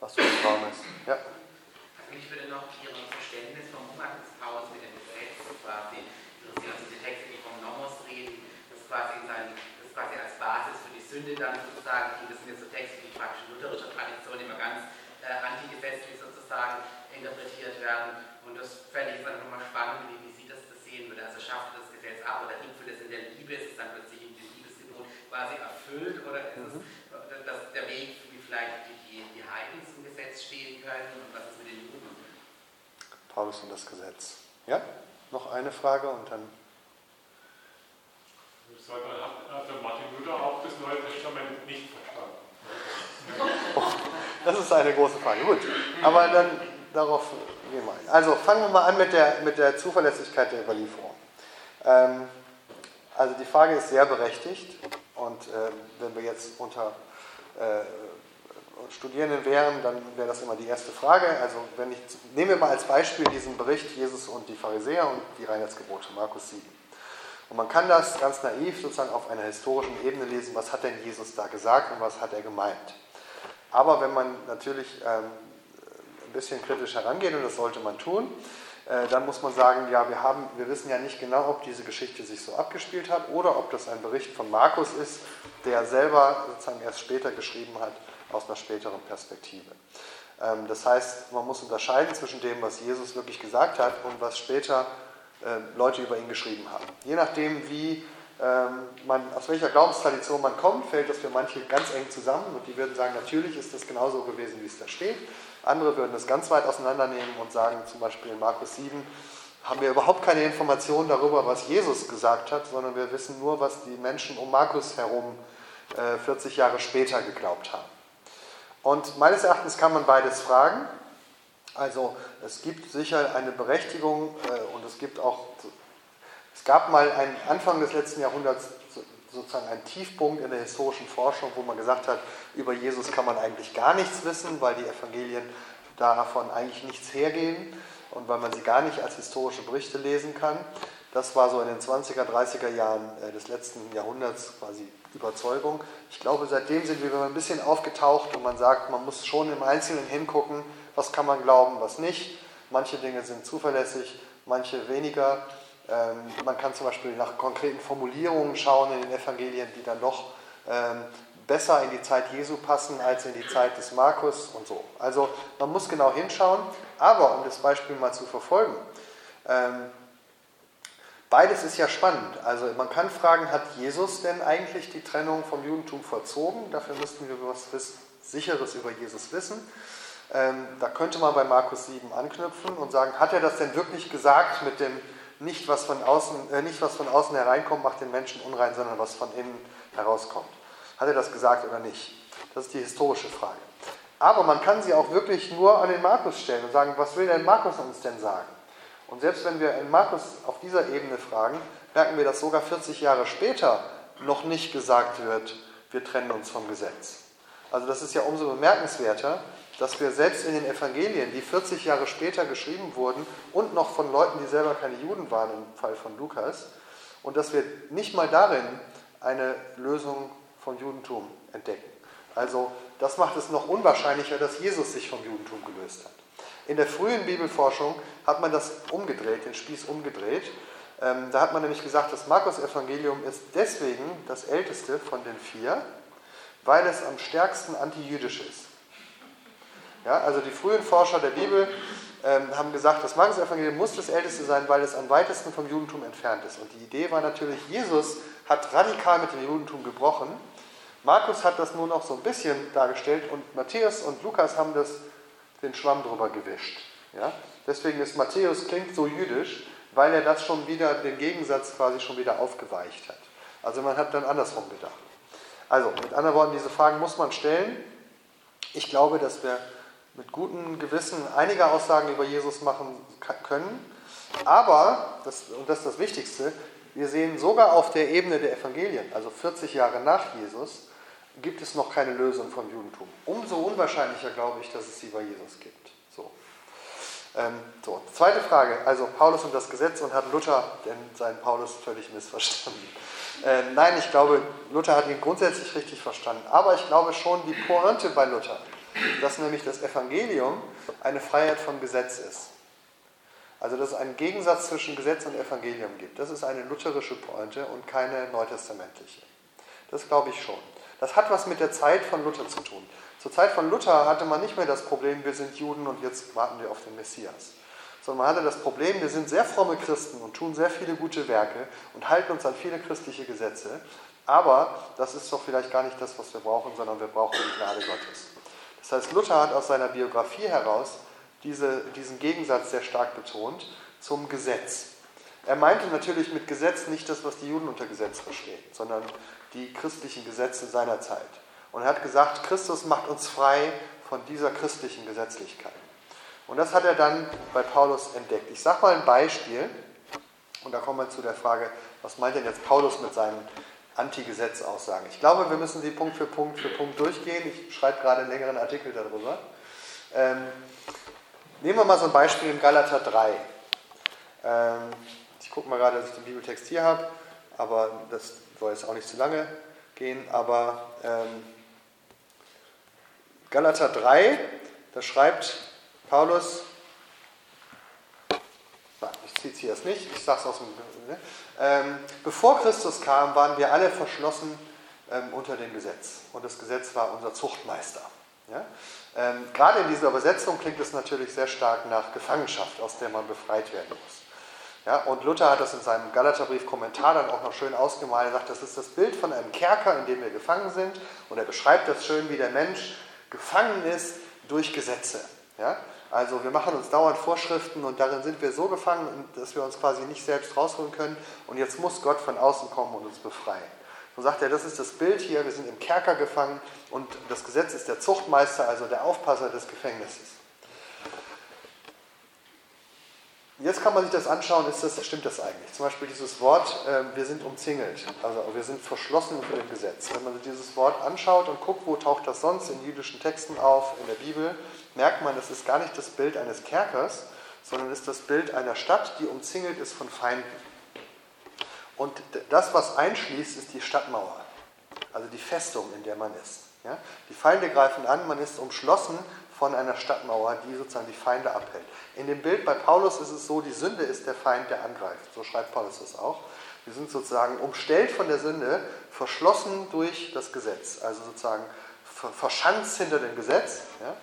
was für ein Raum ist. Ja. Also mich würde noch Ihr Verständnis vom Umgangshaus mit dem Gesetz quasi interessieren, also diese Texte, die vom Nomos reden, das quasi, sein, das quasi als Basis für die Sünde dann sozusagen, das sind jetzt so Texte, die praktisch in lutherischer Tradition immer ganz äh, antigesetzlich sozusagen interpretiert werden. Und das fände ich einfach nochmal spannend, wie, wie Sie das, das sehen würde. Also schafft das Gesetz ab oder gipfelt es in der Liebe, ist es dann plötzlich in die Liebesgebot quasi erfüllt oder ist es mhm dass der Weg, wie vielleicht die, die Heiden zum Gesetz stehen können und was ist mit den Juden? Paulus und das Gesetz. Ja, noch eine Frage und dann. Ich sage, hat also Martin Luther auch das Neue Testament nicht verstanden? Oh, das ist eine große Frage. Gut, aber dann darauf gehen wir ein. Also fangen wir mal an mit der, mit der Zuverlässigkeit der Überlieferung. Ähm, also die Frage ist sehr berechtigt und äh, wenn wir jetzt unter äh, Studierenden wären, dann wäre das immer die erste Frage. Also wenn ich, nehmen wir mal als Beispiel diesen Bericht Jesus und die Pharisäer und die Reinheitsgebote, Markus 7. Und man kann das ganz naiv sozusagen auf einer historischen Ebene lesen, was hat denn Jesus da gesagt und was hat er gemeint. Aber wenn man natürlich ähm, ein bisschen kritisch herangeht, und das sollte man tun, dann muss man sagen, ja, wir, haben, wir wissen ja nicht genau, ob diese Geschichte sich so abgespielt hat oder ob das ein Bericht von Markus ist, der selber sozusagen erst später geschrieben hat, aus einer späteren Perspektive. Ähm, das heißt, man muss unterscheiden zwischen dem, was Jesus wirklich gesagt hat und was später äh, Leute über ihn geschrieben haben. Je nachdem, wie ähm, man, aus welcher Glaubenstradition man kommt, fällt das für manche ganz eng zusammen und die würden sagen, natürlich ist das genauso gewesen, wie es da steht. Andere würden es ganz weit auseinandernehmen und sagen, zum Beispiel in Markus 7 haben wir überhaupt keine Informationen darüber, was Jesus gesagt hat, sondern wir wissen nur, was die Menschen um Markus herum 40 äh, Jahre später geglaubt haben. Und meines Erachtens kann man beides fragen. Also es gibt sicher eine Berechtigung äh, und es gibt auch, es gab mal einen Anfang des letzten Jahrhunderts sozusagen einen Tiefpunkt in der historischen Forschung, wo man gesagt hat, über Jesus kann man eigentlich gar nichts wissen, weil die Evangelien davon eigentlich nichts hergeben und weil man sie gar nicht als historische Berichte lesen kann. Das war so in den 20er, 30er Jahren äh, des letzten Jahrhunderts quasi Überzeugung. Ich glaube, seitdem sind wir ein bisschen aufgetaucht und man sagt, man muss schon im Einzelnen hingucken, was kann man glauben, was nicht. Manche Dinge sind zuverlässig, manche weniger. Ähm, man kann zum Beispiel nach konkreten Formulierungen schauen in den Evangelien, die dann doch ähm, besser in die Zeit Jesu passen als in die Zeit des Markus und so. Also man muss genau hinschauen, aber um das Beispiel mal zu verfolgen, ähm, Beides ist ja spannend. Also man kann fragen, hat Jesus denn eigentlich die Trennung vom Judentum vollzogen? Dafür müssten wir was Sicheres über Jesus wissen. Da könnte man bei Markus 7 anknüpfen und sagen, hat er das denn wirklich gesagt mit dem nicht was von außen, äh, nicht was von außen hereinkommt, macht den Menschen unrein, sondern was von innen herauskommt? Hat er das gesagt oder nicht? Das ist die historische Frage. Aber man kann sie auch wirklich nur an den Markus stellen und sagen, was will denn Markus uns denn sagen? Und selbst wenn wir in Markus auf dieser Ebene fragen, merken wir, dass sogar 40 Jahre später noch nicht gesagt wird, wir trennen uns vom Gesetz. Also das ist ja umso bemerkenswerter, dass wir selbst in den Evangelien, die 40 Jahre später geschrieben wurden und noch von Leuten, die selber keine Juden waren, im Fall von Lukas, und dass wir nicht mal darin eine Lösung vom Judentum entdecken. Also das macht es noch unwahrscheinlicher, dass Jesus sich vom Judentum gelöst hat. In der frühen Bibelforschung hat man das umgedreht, den Spieß umgedreht. Ähm, da hat man nämlich gesagt, das Markus-Evangelium ist deswegen das älteste von den vier, weil es am stärksten antijüdisch ist. Ja, also die frühen Forscher der Bibel ähm, haben gesagt, das Markus-Evangelium muss das älteste sein, weil es am weitesten vom Judentum entfernt ist. Und die Idee war natürlich, Jesus hat radikal mit dem Judentum gebrochen. Markus hat das nur noch so ein bisschen dargestellt und Matthäus und Lukas haben das den Schwamm drüber gewischt. Ja? Deswegen ist Matthäus klingt so jüdisch, weil er das schon wieder, den Gegensatz quasi schon wieder aufgeweicht hat. Also man hat dann andersrum gedacht. Also mit anderen Worten, diese Fragen muss man stellen. Ich glaube, dass wir mit gutem Gewissen einige Aussagen über Jesus machen können. Aber, das, und das ist das Wichtigste, wir sehen sogar auf der Ebene der Evangelien, also 40 Jahre nach Jesus, gibt es noch keine Lösung vom Judentum. Umso unwahrscheinlicher glaube ich, dass es sie bei Jesus gibt. So. Ähm, so. Zweite Frage, also Paulus und das Gesetz und hat Luther denn seinen Paulus völlig missverstanden? Äh, nein, ich glaube, Luther hat ihn grundsätzlich richtig verstanden. Aber ich glaube schon die Pointe bei Luther, dass nämlich das Evangelium eine Freiheit von Gesetz ist. Also dass es einen Gegensatz zwischen Gesetz und Evangelium gibt. Das ist eine lutherische Pointe und keine neutestamentliche. Das glaube ich schon. Das hat was mit der Zeit von Luther zu tun. Zur Zeit von Luther hatte man nicht mehr das Problem, wir sind Juden und jetzt warten wir auf den Messias. Sondern man hatte das Problem, wir sind sehr fromme Christen und tun sehr viele gute Werke und halten uns an viele christliche Gesetze. Aber das ist doch vielleicht gar nicht das, was wir brauchen, sondern wir brauchen die Gnade Gottes. Das heißt, Luther hat aus seiner Biografie heraus diese, diesen Gegensatz sehr stark betont zum Gesetz. Er meinte natürlich mit Gesetz nicht das, was die Juden unter Gesetz verstehen, sondern die christlichen Gesetze seiner Zeit. Und er hat gesagt, Christus macht uns frei von dieser christlichen Gesetzlichkeit. Und das hat er dann bei Paulus entdeckt. Ich sage mal ein Beispiel, und da kommen wir zu der Frage, was meint denn jetzt Paulus mit seinen Anti-Gesetz-Aussagen? Ich glaube, wir müssen sie Punkt für Punkt für Punkt durchgehen. Ich schreibe gerade einen längeren Artikel darüber. Ähm, nehmen wir mal so ein Beispiel in Galater 3. Ähm, ich gucke mal gerade, dass ich den Bibeltext hier habe, aber das soll jetzt auch nicht zu lange gehen, aber ähm, Galater 3, da schreibt Paulus, nein, ich ziehe es hier erst nicht, ich sage es aus dem. Ne? Ähm, bevor Christus kam, waren wir alle verschlossen ähm, unter dem Gesetz und das Gesetz war unser Zuchtmeister. Ja? Ähm, gerade in dieser Übersetzung klingt es natürlich sehr stark nach Gefangenschaft, aus der man befreit werden muss. Ja, und Luther hat das in seinem Galaterbrief-Kommentar dann auch noch schön ausgemalt. Er sagt, das ist das Bild von einem Kerker, in dem wir gefangen sind. Und er beschreibt das schön, wie der Mensch gefangen ist durch Gesetze. Ja? Also wir machen uns dauernd Vorschriften und darin sind wir so gefangen, dass wir uns quasi nicht selbst rausholen können. Und jetzt muss Gott von außen kommen und uns befreien. So sagt er, das ist das Bild hier, wir sind im Kerker gefangen und das Gesetz ist der Zuchtmeister, also der Aufpasser des Gefängnisses. Jetzt kann man sich das anschauen, ist das, stimmt das eigentlich? Zum Beispiel dieses Wort, äh, wir sind umzingelt, also wir sind verschlossen unter dem Gesetz. Wenn man sich dieses Wort anschaut und guckt, wo taucht das sonst in jüdischen Texten auf, in der Bibel, merkt man, das ist gar nicht das Bild eines Kerkers, sondern ist das Bild einer Stadt, die umzingelt ist von Feinden. Und das, was einschließt, ist die Stadtmauer, also die Festung, in der man ist. Ja? Die Feinde greifen an, man ist umschlossen von einer Stadtmauer, die sozusagen die Feinde abhält. In dem Bild bei Paulus ist es so, die Sünde ist der Feind, der angreift. So schreibt Paulus das auch. Wir sind sozusagen umstellt von der Sünde, verschlossen durch das Gesetz, also sozusagen verschanzt hinter dem Gesetz. Ja?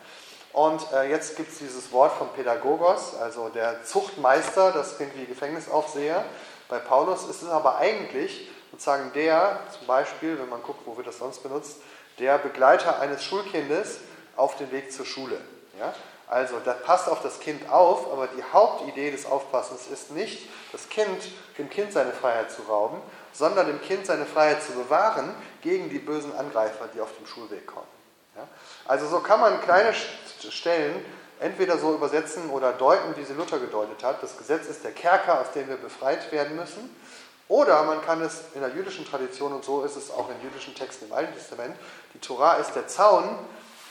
Und äh, jetzt gibt es dieses Wort von Pädagogos, also der Zuchtmeister, das klingt wie Gefängnisaufseher. Bei Paulus ist es aber eigentlich sozusagen der, zum Beispiel, wenn man guckt, wo wird das sonst benutzt, der Begleiter eines Schulkindes auf dem Weg zur Schule. Ja? Also, das passt auf das Kind auf, aber die Hauptidee des Aufpassens ist nicht, das Kind, dem Kind seine Freiheit zu rauben, sondern dem Kind seine Freiheit zu bewahren gegen die bösen Angreifer, die auf dem Schulweg kommen. Ja? Also, so kann man kleine Stellen entweder so übersetzen oder deuten, wie sie Luther gedeutet hat. Das Gesetz ist der Kerker, aus dem wir befreit werden müssen. Oder man kann es in der jüdischen Tradition, und so ist es auch in jüdischen Texten im Alten Testament, die Tora ist der Zaun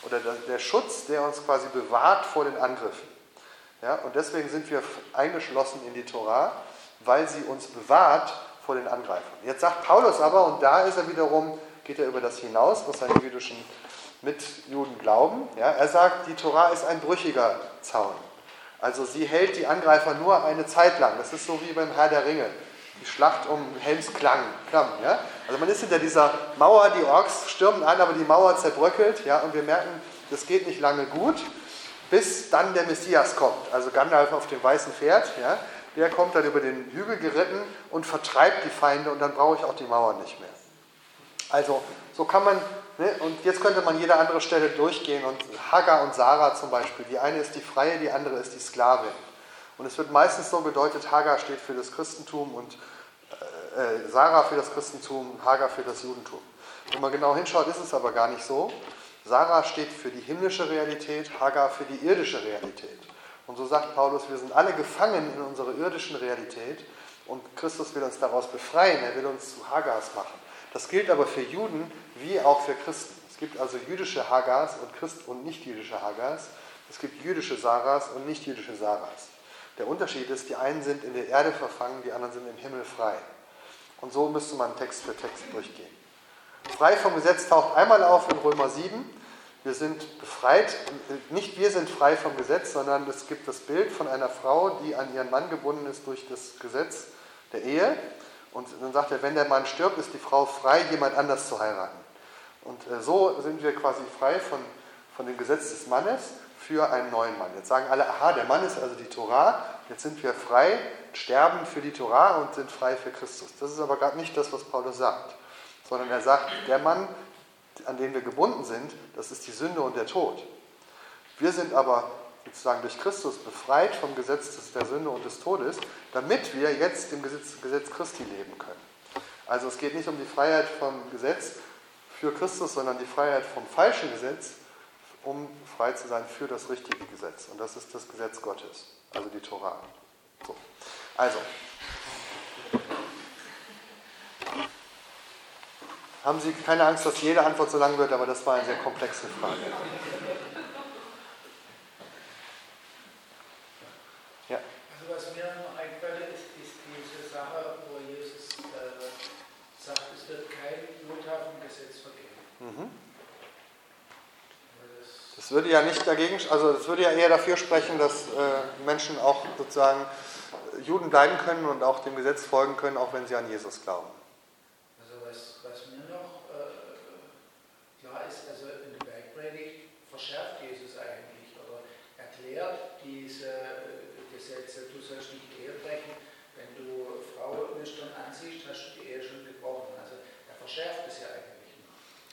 oder der Schutz, der uns quasi bewahrt vor den Angriffen. Ja, und deswegen sind wir eingeschlossen in die Tora, weil sie uns bewahrt vor den Angreifern. Jetzt sagt Paulus aber, und da ist er wiederum, geht er über das hinaus, was seine jüdischen Mitjuden glauben. Ja, er sagt, die Tora ist ein brüchiger Zaun. Also sie hält die Angreifer nur eine Zeit lang. Das ist so wie beim Herr der Ringe die Schlacht um Helms Klang. Ja? Also man ist hinter dieser Mauer, die Orks stürmen an, aber die Mauer zerbröckelt. Ja? Und wir merken, das geht nicht lange gut, bis dann der Messias kommt. Also Gandalf auf dem weißen Pferd. Ja? Der kommt dann über den Hügel geritten und vertreibt die Feinde und dann brauche ich auch die Mauer nicht mehr. Also so kann man? Und jetzt könnte man jede andere Stelle durchgehen und Hagar und Sarah zum Beispiel. Die eine ist die Freie, die andere ist die Sklavin. Und es wird meistens so gedeutet, Hagar steht für das Christentum und äh, äh, Sarah für das Christentum, Hagar für das Judentum. Wenn man genau hinschaut, ist es aber gar nicht so. Sarah steht für die himmlische Realität, Hagar für die irdische Realität. Und so sagt Paulus, wir sind alle gefangen in unserer irdischen Realität und Christus will uns daraus befreien, er will uns zu Hagars machen. Das gilt aber für Juden wie auch für Christen. Es gibt also jüdische Hagars und Christ und nicht jüdische Hagars. Es gibt jüdische Saras und nicht jüdische Saras. Der Unterschied ist, die einen sind in der Erde verfangen, die anderen sind im Himmel frei. Und so müsste man Text für Text durchgehen. Frei vom Gesetz taucht einmal auf in Römer 7. Wir sind befreit, nicht wir sind frei vom Gesetz, sondern es gibt das Bild von einer Frau, die an ihren Mann gebunden ist durch das Gesetz der Ehe. Und dann sagt er, wenn der Mann stirbt, ist die Frau frei, jemand anders zu heiraten. Und äh, so sind wir quasi frei von, von dem Gesetz des Mannes für einen neuen Mann. Jetzt sagen alle, aha, der Mann ist also die Torah, jetzt sind wir frei, sterben für die Torah und sind frei für Christus. Das ist aber gerade nicht das, was Paulus sagt, sondern er sagt, der Mann, an den wir gebunden sind, das ist die Sünde und der Tod. Wir sind aber sozusagen durch Christus befreit vom Gesetz der Sünde und des Todes, damit wir jetzt dem Gesetz, Gesetz Christi leben können. Also es geht nicht um die Freiheit vom Gesetz für Christus, sondern die Freiheit vom falschen Gesetz um frei zu sein für das richtige Gesetz. Und das ist das Gesetz Gottes, also die Torah. So. Also, haben Sie keine Angst, dass jede Antwort so lang wird, aber das war eine sehr komplexe Frage. Ja. Also was mir noch einfällt, ist, ist diese Sache, wo Jesus äh, sagt, es wird kein Nothafengesetz vergeben. Mhm. Das würde ja nicht dagegen, also das würde ja eher dafür sprechen, dass äh, Menschen auch sozusagen Juden bleiben können und auch dem Gesetz folgen können, auch wenn sie an Jesus glauben. Also was, was mir noch äh, klar ist, also in der Bergpredigt verschärft Jesus eigentlich oder erklärt diese Gesetze, du sollst nicht die Ehe brechen, wenn du Frau nüchtern ansiehst, hast du die Ehe schon gebrochen. Also er verschärft es ja eigentlich.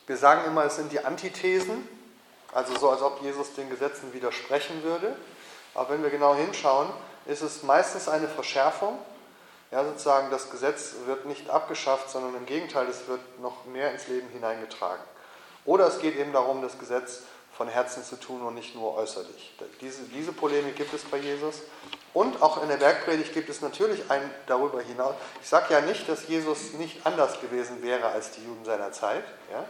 Wir sagen immer, es sind die Antithesen also so, als ob Jesus den Gesetzen widersprechen würde. Aber wenn wir genau hinschauen, ist es meistens eine Verschärfung. Ja, sozusagen, das Gesetz wird nicht abgeschafft, sondern im Gegenteil, es wird noch mehr ins Leben hineingetragen. Oder es geht eben darum, das Gesetz von Herzen zu tun und nicht nur äußerlich. Diese, diese Polemik gibt es bei Jesus. Und auch in der Bergpredigt gibt es natürlich ein darüber hinaus. Ich sage ja nicht, dass Jesus nicht anders gewesen wäre als die Juden seiner Zeit. Ja?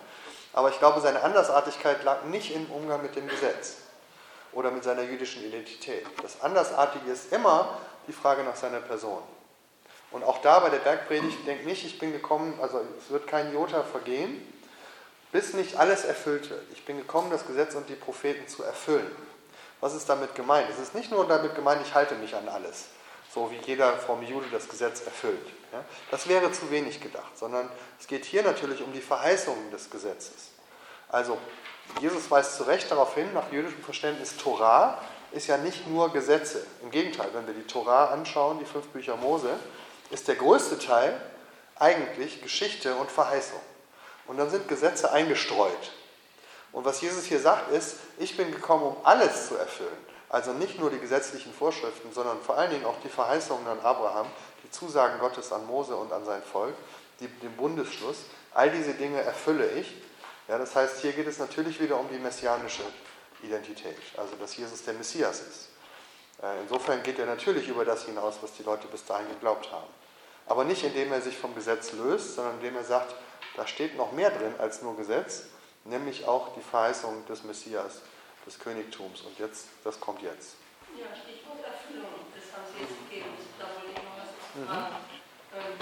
Aber ich glaube, seine Andersartigkeit lag nicht im Umgang mit dem Gesetz oder mit seiner jüdischen Identität. Das Andersartige ist immer die Frage nach seiner Person. Und auch da bei der Bergpredigt, denkt nicht, ich bin gekommen, also es wird kein Jota vergehen, bis nicht alles erfüllt wird. Ich bin gekommen, das Gesetz und die Propheten zu erfüllen. Was ist damit gemeint? Es ist nicht nur damit gemeint, ich halte mich an alles, so wie jeder vom Jude das Gesetz erfüllt. Ja? Das wäre zu wenig gedacht, sondern es geht hier natürlich um die Verheißungen des Gesetzes. Also, Jesus weist zu Recht darauf hin, nach jüdischem Verständnis, Torah ist ja nicht nur Gesetze. Im Gegenteil, wenn wir die Torah anschauen, die fünf Bücher Mose, ist der größte Teil eigentlich Geschichte und Verheißung. Und dann sind Gesetze eingestreut. Und was Jesus hier sagt, ist, ich bin gekommen, um alles zu erfüllen. Also nicht nur die gesetzlichen Vorschriften, sondern vor allen Dingen auch die Verheißungen an Abraham, die Zusagen Gottes an Mose und an sein Volk, die, den Bundesschluss. All diese Dinge erfülle ich. Ja, das heißt, hier geht es natürlich wieder um die messianische Identität, also dass Jesus der Messias ist. Äh, insofern geht er natürlich über das hinaus, was die Leute bis dahin geglaubt haben. Aber nicht indem er sich vom Gesetz löst, sondern indem er sagt, da steht noch mehr drin als nur Gesetz, nämlich auch die Verheißung des Messias, des Königtums. Und jetzt, das kommt jetzt. Ja, Stichwort Erfüllung, das haben Sie jetzt gegeben, da wollte ich noch was zu fragen. Ähm,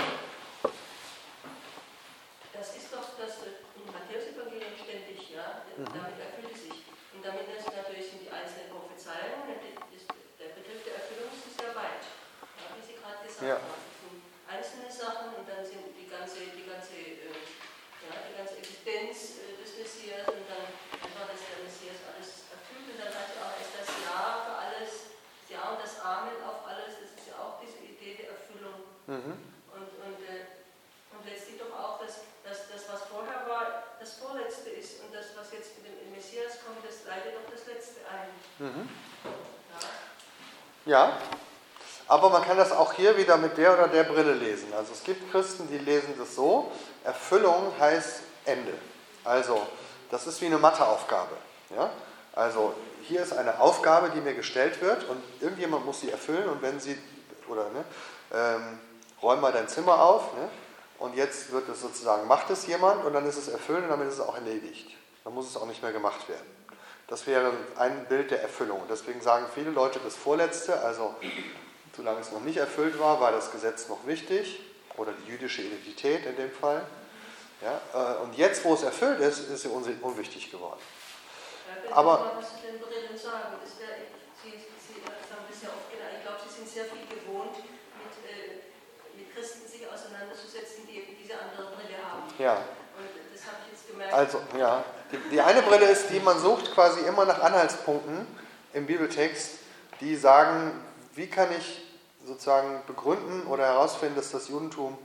das ist doch das im Matthäus-Evangelium ständig, ja, damit erfüllt es sich. Und damit ist natürlich sind die einzelnen Prophezeiungen, der Begriff der Erfüllung ist sehr weit, ja, wie Sie gerade gesagt Ja. haben. Es sind einzelne Sachen und dann sind die ganze, die ganze, äh, ja, die ganze Existenz äh, des Messias und dann einfach, dass der Messias alles und dann heißt ja auch, er ist das Ja für alles, das Ja und das Amen auf alles, das ist ja auch diese Idee der Erfüllung. Mhm. Und, und, äh, und letztlich doch auch, dass, dass das, was vorher war, das Vorletzte ist und das, was jetzt mit dem Messias kommt, das leitet doch das Letzte ein. Mhm. Ja? Ja, aber man kann das auch hier wieder mit der oder der Brille lesen. Also es gibt Christen, die lesen das so, Erfüllung heißt Ende. Also das ist wie eine Matheaufgabe. Ja? Also hier ist eine Aufgabe, die mir gestellt wird und irgendjemand muss sie erfüllen und wenn sie, oder ne, ähm, räum mal dein Zimmer auf ne, und jetzt wird es sozusagen, macht es jemand und dann ist es erfüllt und damit ist es auch erledigt. Dann muss es auch nicht mehr gemacht werden. Das wäre ein Bild der Erfüllung. Deswegen sagen viele Leute das Vorletzte, also solange es noch nicht erfüllt war, war das Gesetz noch wichtig oder die jüdische Identität in dem Fall. Ja, äh, und jetzt, wo es erfüllt ist, ist sie unwichtig geworden. Aber- was zu den Brillen sagen? Das wär, Sie, Sie haben das ja oft genannt. Ich glaube, Sie sind sehr viel gewohnt, mit, äh, mit Christen sich auseinanderzusetzen, die eben diese andere Brille haben. Ja, Und das habe ich jetzt gemerkt. also, ja. Die, die eine Brille ist die, man sucht quasi immer nach Anhaltspunkten im Bibeltext, die sagen, wie kann ich sozusagen begründen oder herausfinden, dass das Judentum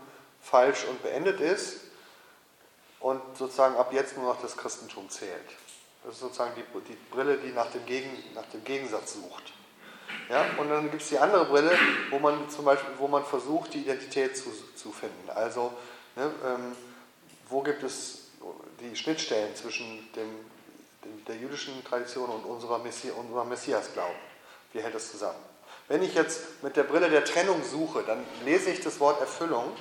falsch und beendet ist und sozusagen ab jetzt nur noch das Christentum zählt. Das ist sozusagen die, die Brille, die nach dem, Gegen, nach dem Gegensatz sucht. Ja? Und dann gibt es die andere Brille, wo man zum Beispiel, wo man versucht, die Identität zu, zu finden. Also, ne, ähm, wo gibt es die Schnittstellen zwischen dem, dem, der jüdischen Tradition und unserer Messi unserem Messiasglauben? Wie hält das zusammen? Wenn ich jetzt mit der Brille der Trennung suche, dann lese ich das Wort Erfüllung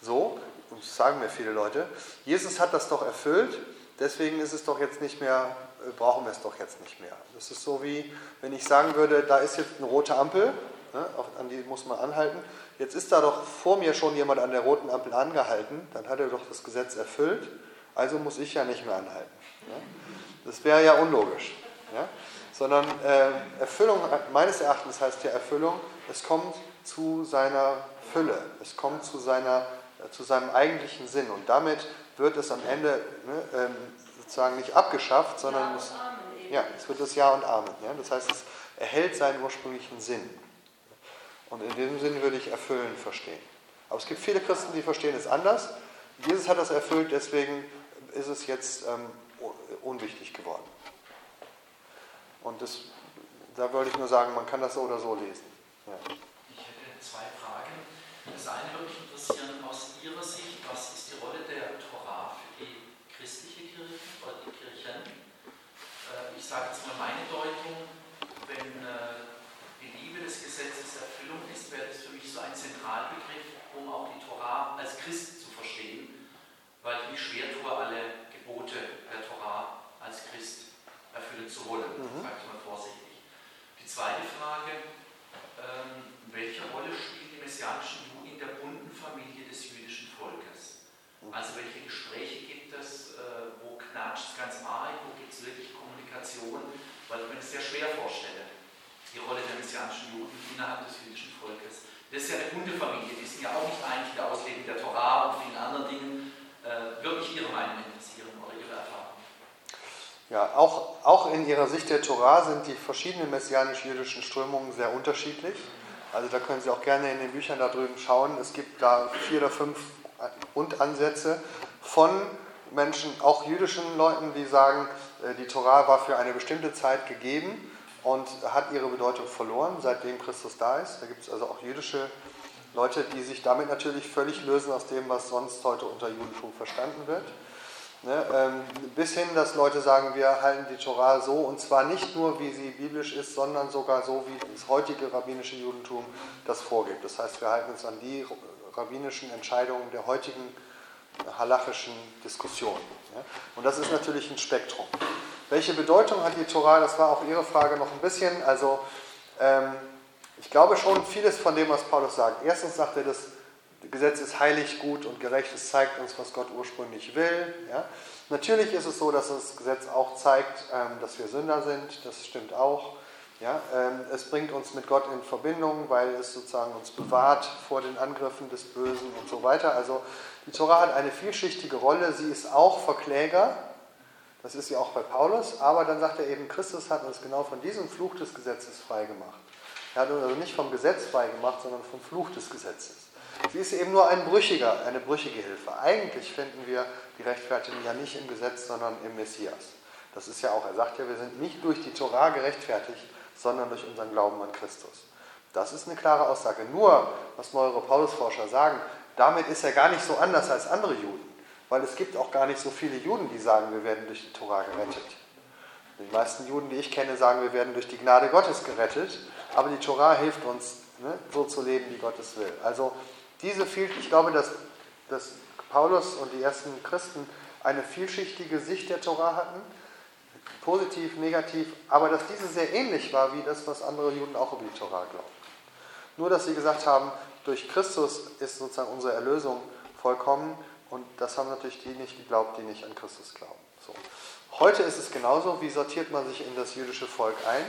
so, und das sagen mir viele Leute, Jesus hat das doch erfüllt, deswegen ist es doch jetzt nicht mehr, äh, brauchen wir es doch jetzt nicht mehr. Das ist so wie, wenn ich sagen würde, da ist jetzt eine rote Ampel, ne, an die muss man anhalten, jetzt ist da doch vor mir schon jemand an der roten Ampel angehalten, dann hat er doch das Gesetz erfüllt, also muss ich ja nicht mehr anhalten. Ja? Das wäre ja unlogisch. Ja? Sondern äh, Erfüllung, meines Erachtens heißt ja Erfüllung, es kommt zu seiner Fülle, es kommt zu, seiner, äh, zu seinem eigentlichen Sinn und damit wird es am Ende ne, ähm, sozusagen nicht abgeschafft, sondern ja, es, ja, es wird das Ja und Amen. Ja? Das heißt, es erhält seinen ursprünglichen Sinn. Und in diesem Sinn würde ich erfüllen verstehen. Aber es gibt viele Christen, die verstehen es anders. Jesus hat das erfüllt, deswegen ist es jetzt ähm, unwichtig geworden. Und das, da würde ich nur sagen, man kann das so oder so lesen. Ja. Ich hätte zwei Fragen. Das eine würde mich interessieren, aus Ihrer Sicht, was ist die Rolle der Torah für die christliche Kirche oder die Kirchen? Äh, Ich sage jetzt mal meine Deutung, wenn äh, die Liebe des Gesetzes Erfüllung ist, wäre das für mich so ein Zentralbegriff, um auch die Torah als Christ zu verstehen, weil ich mich schwer tue, alle Gebote der Torah als Christ erfüllen zu wollen, Mhm. sage ich mal vorsichtig. Die zweite Frage, ähm, welche Rolle spielen die messianischen Juden in der also welche Gespräche gibt es, äh, wo knatscht es ganz arg, wo gibt es wirklich Kommunikation, weil ich mir das sehr schwer vorstelle, die Rolle der messianischen Juden innerhalb des jüdischen Volkes. Das ist ja eine Hundefamilie, die sind ja auch nicht einig in der Auslegung der Torah und vielen anderen Dingen. Äh, Würde mich Ihre Meinung interessieren oder Ihre Erfahrung? Ja, auch, auch in ihrer Sicht der Torah sind die verschiedenen messianisch-jüdischen Strömungen sehr unterschiedlich. Also da können Sie auch gerne in den Büchern da drüben schauen. Es gibt da vier oder fünf Grundansätze von Menschen, auch jüdischen Leuten, die sagen, äh, die Torah war für eine bestimmte Zeit gegeben und hat ihre Bedeutung verloren, seitdem Christus da ist. Da gibt es also auch jüdische Leute, die sich damit natürlich völlig lösen aus dem, was sonst heute unter Judentum verstanden wird. Ne, ähm, bis hin, dass Leute sagen, wir halten die Torah so, und zwar nicht nur, wie sie biblisch ist, sondern sogar so, wie das heutige rabbinische Judentum das vorgibt. Das heißt, wir halten uns an die rabbinischen Entscheidungen der heutigen halachischen Diskussionen. Ja? Und das ist natürlich ein Spektrum. Welche Bedeutung hat die Torah? Das war auch Ihre Frage noch ein bisschen. Also, ähm, ich glaube schon vieles von dem, was Paulus sagt. Erstens sagt er, das Gesetz ist heilig, gut und gerecht. Es zeigt uns, was Gott ursprünglich will. Natürlich ist es so, dass das Gesetz auch zeigt, ähm, dass wir Sünder sind. Das stimmt auch. Ja? Ähm, es bringt uns mit Gott in Verbindung, weil es sozusagen uns bewahrt vor den Angriffen des Bösen und so weiter. Also die Tora hat eine vielschichtige Rolle. Sie ist auch Verkläger. Das ist sie auch bei Paulus. Aber dann sagt er eben, Christus hat uns genau von diesem Fluch des Gesetzes freigemacht. Er hat uns also nicht vom Gesetz freigemacht, sondern vom Fluch des Gesetzes. Sie ist eben nur ein brüchiger, eine brüchige Hilfe. Eigentlich finden wir die Rechtfertigung ja nicht im Gesetz, sondern im Messias. Das ist ja auch, er sagt ja, wir sind nicht durch die Torah gerechtfertigt, sondern durch unseren Glauben an Christus. Das ist eine klare Aussage. Nur, was neuere Paulusforscher sagen, damit ist er gar nicht so anders als andere Juden. Weil es gibt auch gar nicht so viele Juden, die sagen, wir werden durch die Torah gerettet. Die meisten Juden, die ich kenne, sagen, wir werden durch die Gnade Gottes gerettet. Aber die Torah hilft uns, ne, so zu leben, wie Gott es will. Also diese viel, ich glaube, dass, dass Paulus und die ersten Christen eine vielschichtige Sicht der Torah hatten, positiv, negativ, aber dass diese sehr ähnlich war wie das, was andere Juden auch über die Torah glauben. Nur, dass sie gesagt haben, durch Christus ist sozusagen unsere Erlösung vollkommen und das haben natürlich die nicht geglaubt, die nicht an Christus glauben. So. Heute ist es genauso. Wie sortiert man sich in das jüdische Volk ein?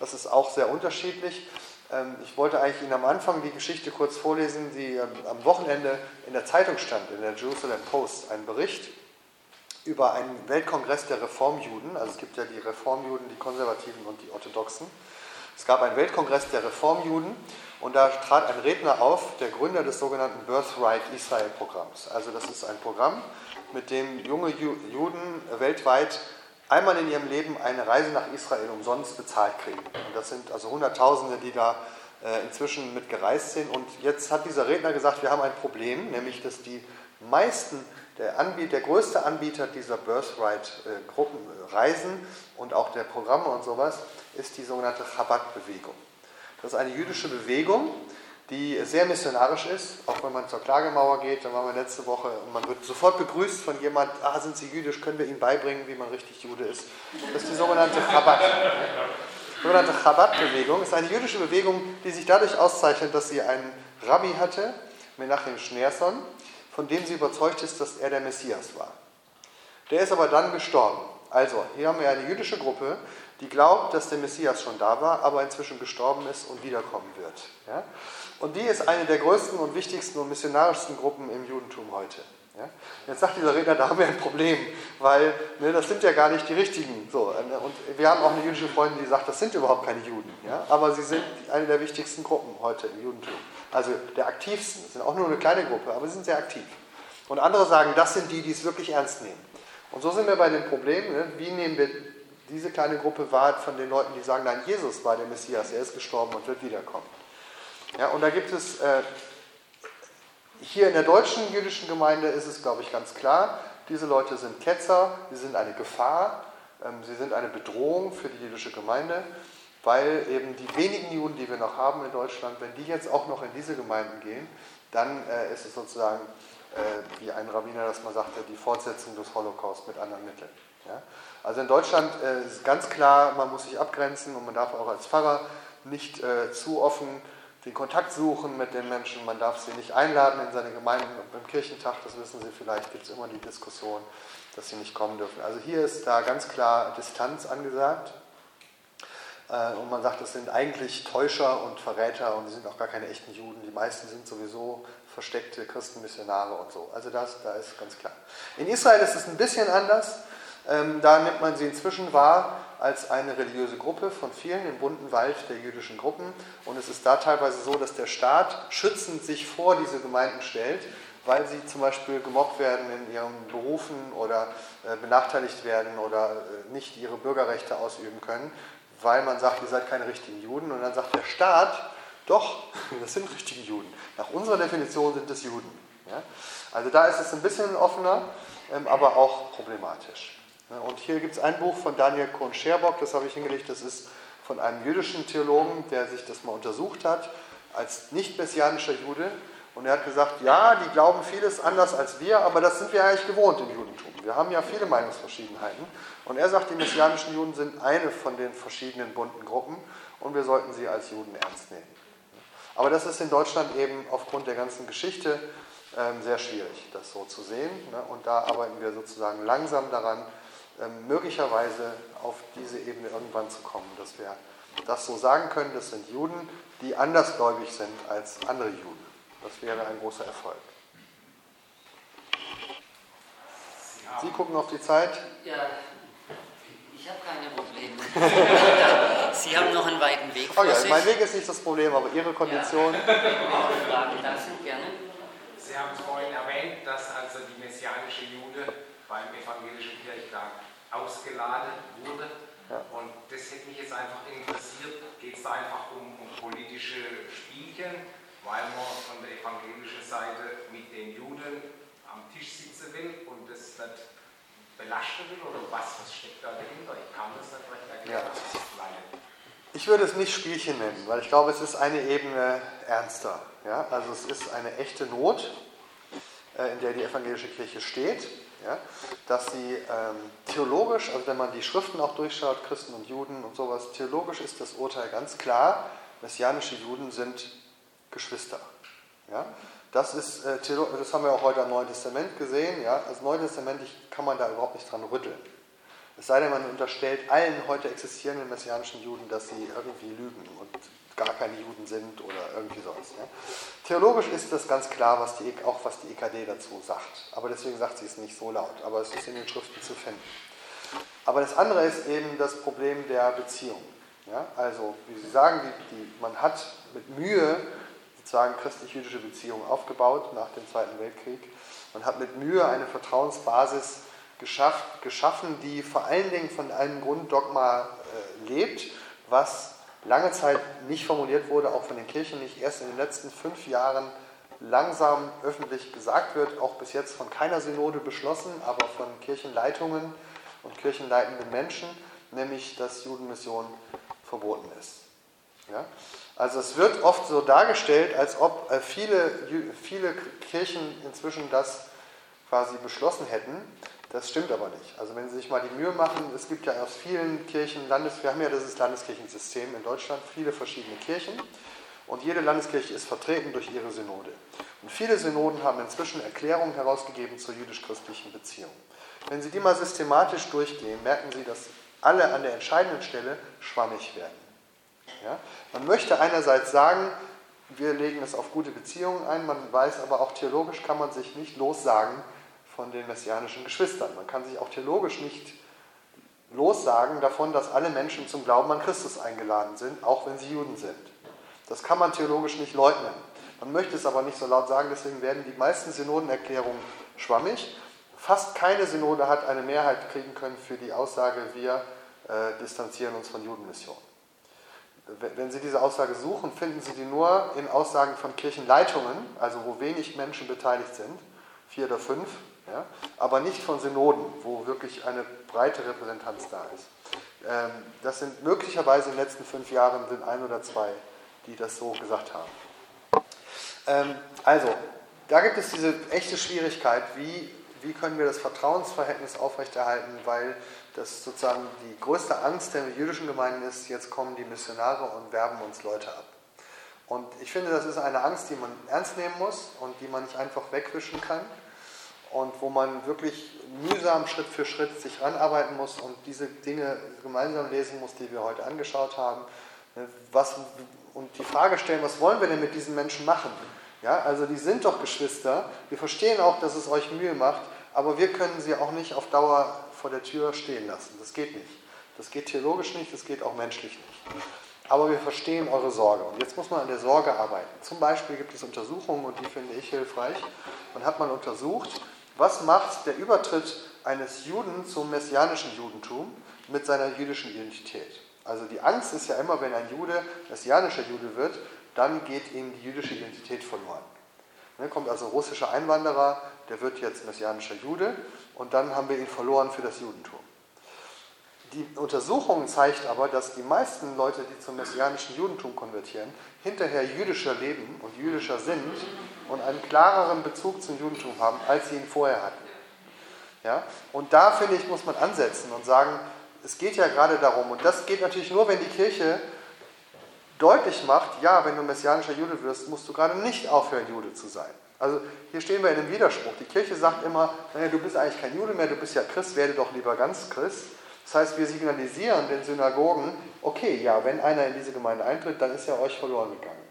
Das ist auch sehr unterschiedlich. Ähm, ich wollte eigentlich Ihnen am Anfang die Geschichte kurz vorlesen, die ähm, am Wochenende in der Zeitung stand, in der Jerusalem Post, ein Bericht über einen Weltkongress der Reformjuden. Also es gibt ja die Reformjuden, die Konservativen und die Orthodoxen. Es gab einen Weltkongress der Reformjuden und da trat ein Redner auf, der Gründer des sogenannten Birthright Israel Programms. Also das ist ein Programm, mit dem junge Juden weltweit einmal in ihrem Leben eine Reise nach Israel umsonst bezahlt kriegen. Und das sind also Hunderttausende, die da äh, inzwischen mit gereist sind. Und jetzt hat dieser Redner gesagt, wir haben ein Problem, nämlich dass die meisten, der, Anbieter, der größte Anbieter dieser Birthright-Gruppenreisen äh, und auch der Programme und sowas, ist die sogenannte Chabad-Bewegung. Das ist eine jüdische Bewegung, die sehr missionarisch ist. Auch wenn man zur Klagemauer geht, da waren wir letzte Woche und man wird sofort begrüßt von jemand, ah, sind Sie jüdisch, können wir Ihnen beibringen, wie man richtig Jude ist. Das ist die sogenannte Chabad. Die sogenannte Chabad-Bewegung ist eine jüdische Bewegung, die sich dadurch auszeichnet, dass sie einen Rabbi hatte, Menachem Schneerson, von dem sie überzeugt ist, dass er der Messias war. Der ist aber dann gestorben. Also, hier haben wir eine jüdische Gruppe, die glaubt, dass der Messias schon da war, aber inzwischen gestorben ist und wiederkommen wird. Ja? Und die ist eine der größten und wichtigsten und missionarischsten Gruppen im Judentum heute. Ja? Jetzt sagt dieser Redner, da haben wir ein Problem, weil ne, das sind ja gar nicht die richtigen. So, und wir haben auch eine jüdische Freundin, die sagt, das sind überhaupt keine Juden. Ja? Aber sie sind eine der wichtigsten Gruppen heute im Judentum. Also der aktivsten. Das sind auch nur eine kleine Gruppe, aber sie sind sehr aktiv. Und andere sagen, das sind die, die es wirklich ernst nehmen. Und so sind wir bei dem Problem, ne? wie nehmen wir diese kleine Gruppe wahr von den Leuten, die sagen, nein, Jesus war der Messias, er ist gestorben und wird wiederkommen. Ja, und da gibt es, äh, hier in der deutschen jüdischen Gemeinde ist es, glaube ich, ganz klar, diese Leute sind Ketzer, sie sind eine Gefahr, ähm, sie sind eine Bedrohung für die jüdische Gemeinde, weil eben die wenigen Juden, die wir noch haben in Deutschland, wenn die jetzt auch noch in diese Gemeinden gehen, dann äh, ist es sozusagen, äh, wie ein Rabbiner das mal sagte, die Fortsetzung des Holocaust mit anderen Mitteln. Also in Deutschland äh, ist ganz klar, man muss sich abgrenzen und man darf auch als Pfarrer nicht zu offen den Kontakt suchen mit den Menschen. Man darf sie nicht einladen in seine Gemeinde. Beim Kirchentag, das wissen Sie vielleicht, gibt es immer die Diskussion, dass sie nicht kommen dürfen. Also hier ist da ganz klar Distanz angesagt. Äh, und man sagt, das sind eigentlich Täuscher und Verräter und die sind auch gar keine echten Juden. Die meisten sind sowieso versteckte Christenmissionare und so. Also das, da ist ganz klar. In Israel ist es ein bisschen anders. Ähm, da nimmt man sie inzwischen wahr als eine religiöse Gruppe von vielen im bunten Wald der jüdischen Gruppen. Und es ist da teilweise so, dass der Staat schützend sich vor diese Gemeinden stellt, weil sie zum Beispiel gemobbt werden in ihren Berufen oder äh, benachteiligt werden oder äh, nicht ihre Bürgerrechte ausüben können, weil man sagt, ihr seid keine richtigen Juden. Und dann sagt der Staat, doch, das sind richtige Juden. Nach unserer Definition sind es Juden. Ja? Also da ist es ein bisschen offener, ähm, aber auch problematisch. Und hier gibt es ein Buch von Daniel Kohn-Scherbock, das habe ich hingelegt, das ist von einem jüdischen Theologen, der sich das mal untersucht hat, als nicht-messianischer Jude. Und er hat gesagt, ja, die glauben vieles anders als wir, aber das sind wir eigentlich gewohnt im Judentum. Wir haben ja viele Meinungsverschiedenheiten. Und er sagt, die messianischen Juden sind eine von den verschiedenen bunten Gruppen und wir sollten sie als Juden ernst nehmen. Aber das ist in Deutschland eben aufgrund der ganzen Geschichte ähm, sehr schwierig, das so zu sehen. Ne? Und da arbeiten wir sozusagen langsam daran, möglicherweise auf diese Ebene irgendwann zu kommen, dass wir das so sagen können, das sind Juden, die andersgläubig sind als andere Juden. Das wäre ein großer Erfolg. Sie gucken auf die Zeit. Ja, ich habe keine Probleme. Sie haben noch einen weiten Weg vor oh ja, sich. Mein Weg ist nicht das Problem, aber Ihre Kondition. Ja. Fragen da sind gerne. Sie haben vorhin erwähnt, dass also die messianische Jude beim evangelischen Kirchtag ausgeladen wurde. Ja. Und das hätte mich jetzt einfach interessiert, geht es da einfach um, um, politische Spielchen, weil man von der evangelischen Seite mit den Juden am Tisch sitzen will und das nicht belasten will oder was, was steckt da dahinter? Ich kann das nicht recht erklären. Ja. Ich würde es nicht Spielchen nennen, weil ich glaube, es ist eine Ebene ernster. Ja? Also es ist eine echte Not, äh, in der die evangelische Kirche steht ja, dass sie ähm, theologisch, also wenn man die Schriften auch durchschaut, Christen und Juden und sowas, theologisch ist das Urteil ganz klar, messianische Juden sind Geschwister. Ja? Das, ist, äh, das haben wir auch heute am Neuen Testament gesehen. Ja? Das Neue Testament kann man da überhaupt nicht dran rütteln. Es sei denn, man unterstellt allen heute existierenden messianischen Juden, dass sie irgendwie lügen und gar keine Juden sind oder irgendwie sowas. Ja. Theologisch ist das ganz klar, was die, auch was die EKD dazu sagt. Aber deswegen sagt sie es nicht so laut. Aber es ist in den Schriften zu finden. Aber das andere ist eben das Problem der Beziehung. Ja, also, wie Sie sagen, die, die, man hat mit Mühe sozusagen christlich-jüdische Beziehungen aufgebaut nach dem Zweiten Weltkrieg. Man hat mit Mühe eine Vertrauensbasis geschafft, geschaffen, die vor allen Dingen von einem Grunddogma äh, lebt, was lange Zeit nicht formuliert wurde, auch von den Kirchen nicht, erst in den letzten fünf Jahren langsam öffentlich gesagt wird, auch bis jetzt von keiner Synode beschlossen, aber von Kirchenleitungen und kirchenleitenden Menschen, nämlich dass Judenmission verboten ist. Ja? Also es wird oft so dargestellt, als ob äh, viele, viele Kirchen inzwischen das quasi beschlossen hätten. Das stimmt aber nicht. Also wenn Sie sich mal die Mühe machen, es gibt ja aus vielen Kirchen, Landes, wir haben ja dieses Landeskirchensystem in Deutschland, viele verschiedene Kirchen und jede Landeskirche ist vertreten durch ihre Synode. Und viele Synoden haben inzwischen Erklärungen herausgegeben zur jüdisch-christlichen Beziehung. Wenn Sie die mal systematisch durchgehen, merken Sie, dass alle an der entscheidenden Stelle schwammig werden. Ja? Man möchte einerseits sagen, wir legen es auf gute Beziehungen ein, man weiß aber auch theologisch kann man sich nicht lossagen von den messianischen Geschwistern. Man kann sich auch theologisch nicht lossagen davon, dass alle Menschen zum Glauben an Christus eingeladen sind, auch wenn sie Juden sind. Das kann man theologisch nicht leugnen. Man möchte es aber nicht so laut sagen, deswegen werden die meisten Synodenerklärungen schwammig. Fast keine Synode hat eine Mehrheit kriegen können für die Aussage, wir äh, distanzieren uns von Judenmission. Wenn Sie diese Aussage suchen, finden Sie die nur in Aussagen von Kirchenleitungen, also wo wenig Menschen beteiligt sind, vier oder fünf, ja? aber nicht von Synoden, wo wirklich eine breite Repräsentanz da ist. Ähm, das sind möglicherweise in den letzten fünf Jahren sind ein oder zwei, die das so gesagt haben. Ähm, also, da gibt es diese echte Schwierigkeit, wie, wie können wir das Vertrauensverhältnis aufrechterhalten, weil das sozusagen die größte Angst der jüdischen Gemeinden ist, jetzt kommen die Missionare und werben uns Leute ab. Und ich finde, das ist eine Angst, die man ernst nehmen muss und die man nicht einfach wegwischen kann. Und wo man wirklich mühsam Schritt für Schritt sich ranarbeiten muss und diese Dinge gemeinsam lesen muss, die wir heute angeschaut haben. Was, und die Frage stellen, was wollen wir denn mit diesen Menschen machen? Ja, also die sind doch Geschwister. Wir verstehen auch, dass es euch Mühe macht, aber wir können sie auch nicht auf Dauer vor der Tür stehen lassen. Das geht nicht. Das geht theologisch nicht, das geht auch menschlich nicht. Aber wir verstehen eure Sorge. Und jetzt muss man an der Sorge arbeiten. Zum Beispiel gibt es Untersuchungen, und die finde ich hilfreich. Man hat mal untersucht, was macht der Übertritt eines Juden zum messianischen Judentum mit seiner jüdischen Identität? Also die Angst ist ja immer, wenn ein Jude messianischer Jude wird, dann geht ihm die jüdische Identität verloren. Dann kommt also ein russischer Einwanderer, der wird jetzt messianischer Jude und dann haben wir ihn verloren für das Judentum. Die Untersuchung zeigt aber, dass die meisten Leute, die zum messianischen Judentum konvertieren, hinterher jüdischer leben und jüdischer sind und einen klareren Bezug zum Judentum haben, als sie ihn vorher hatten. Ja? Und da, finde ich, muss man ansetzen und sagen, es geht ja gerade darum, und das geht natürlich nur, wenn die Kirche deutlich macht, ja, wenn du messianischer Jude wirst, musst du gerade nicht aufhören, Jude zu sein. Also hier stehen wir in einem Widerspruch. Die Kirche sagt immer, naja, du bist eigentlich kein Jude mehr, du bist ja Christ, werde doch lieber ganz Christ. Das heißt, wir signalisieren den Synagogen, okay, ja, wenn einer in diese Gemeinde eintritt, dann ist er euch verloren gegangen.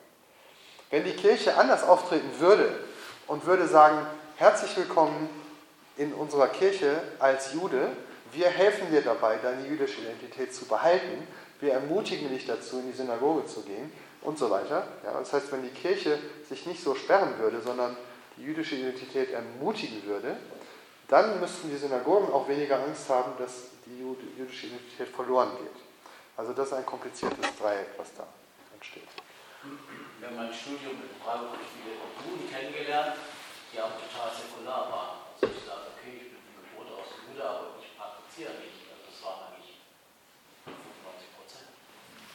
Wenn die Kirche anders auftreten würde und würde sagen, herzlich willkommen in unserer Kirche als Jude, wir helfen dir dabei, deine jüdische Identität zu behalten, wir ermutigen dich dazu, in die Synagoge zu gehen und so weiter. Ja, das heißt, wenn die Kirche sich nicht so sperren würde, sondern die jüdische Identität ermutigen würde, dann müssten die Synagogen auch weniger Angst haben, dass die jüdische Identität verloren geht. Also das ist ein kompliziertes Dreieck, was da entsteht. Wir haben ein Studium mit Freiburg viele Juden kennengelernt, die auch total säkular waren. Also ich sage, okay, ich bin von Geburt aus Jude, aber ich praktiziere nicht. Also das waren eigentlich 95 Prozent.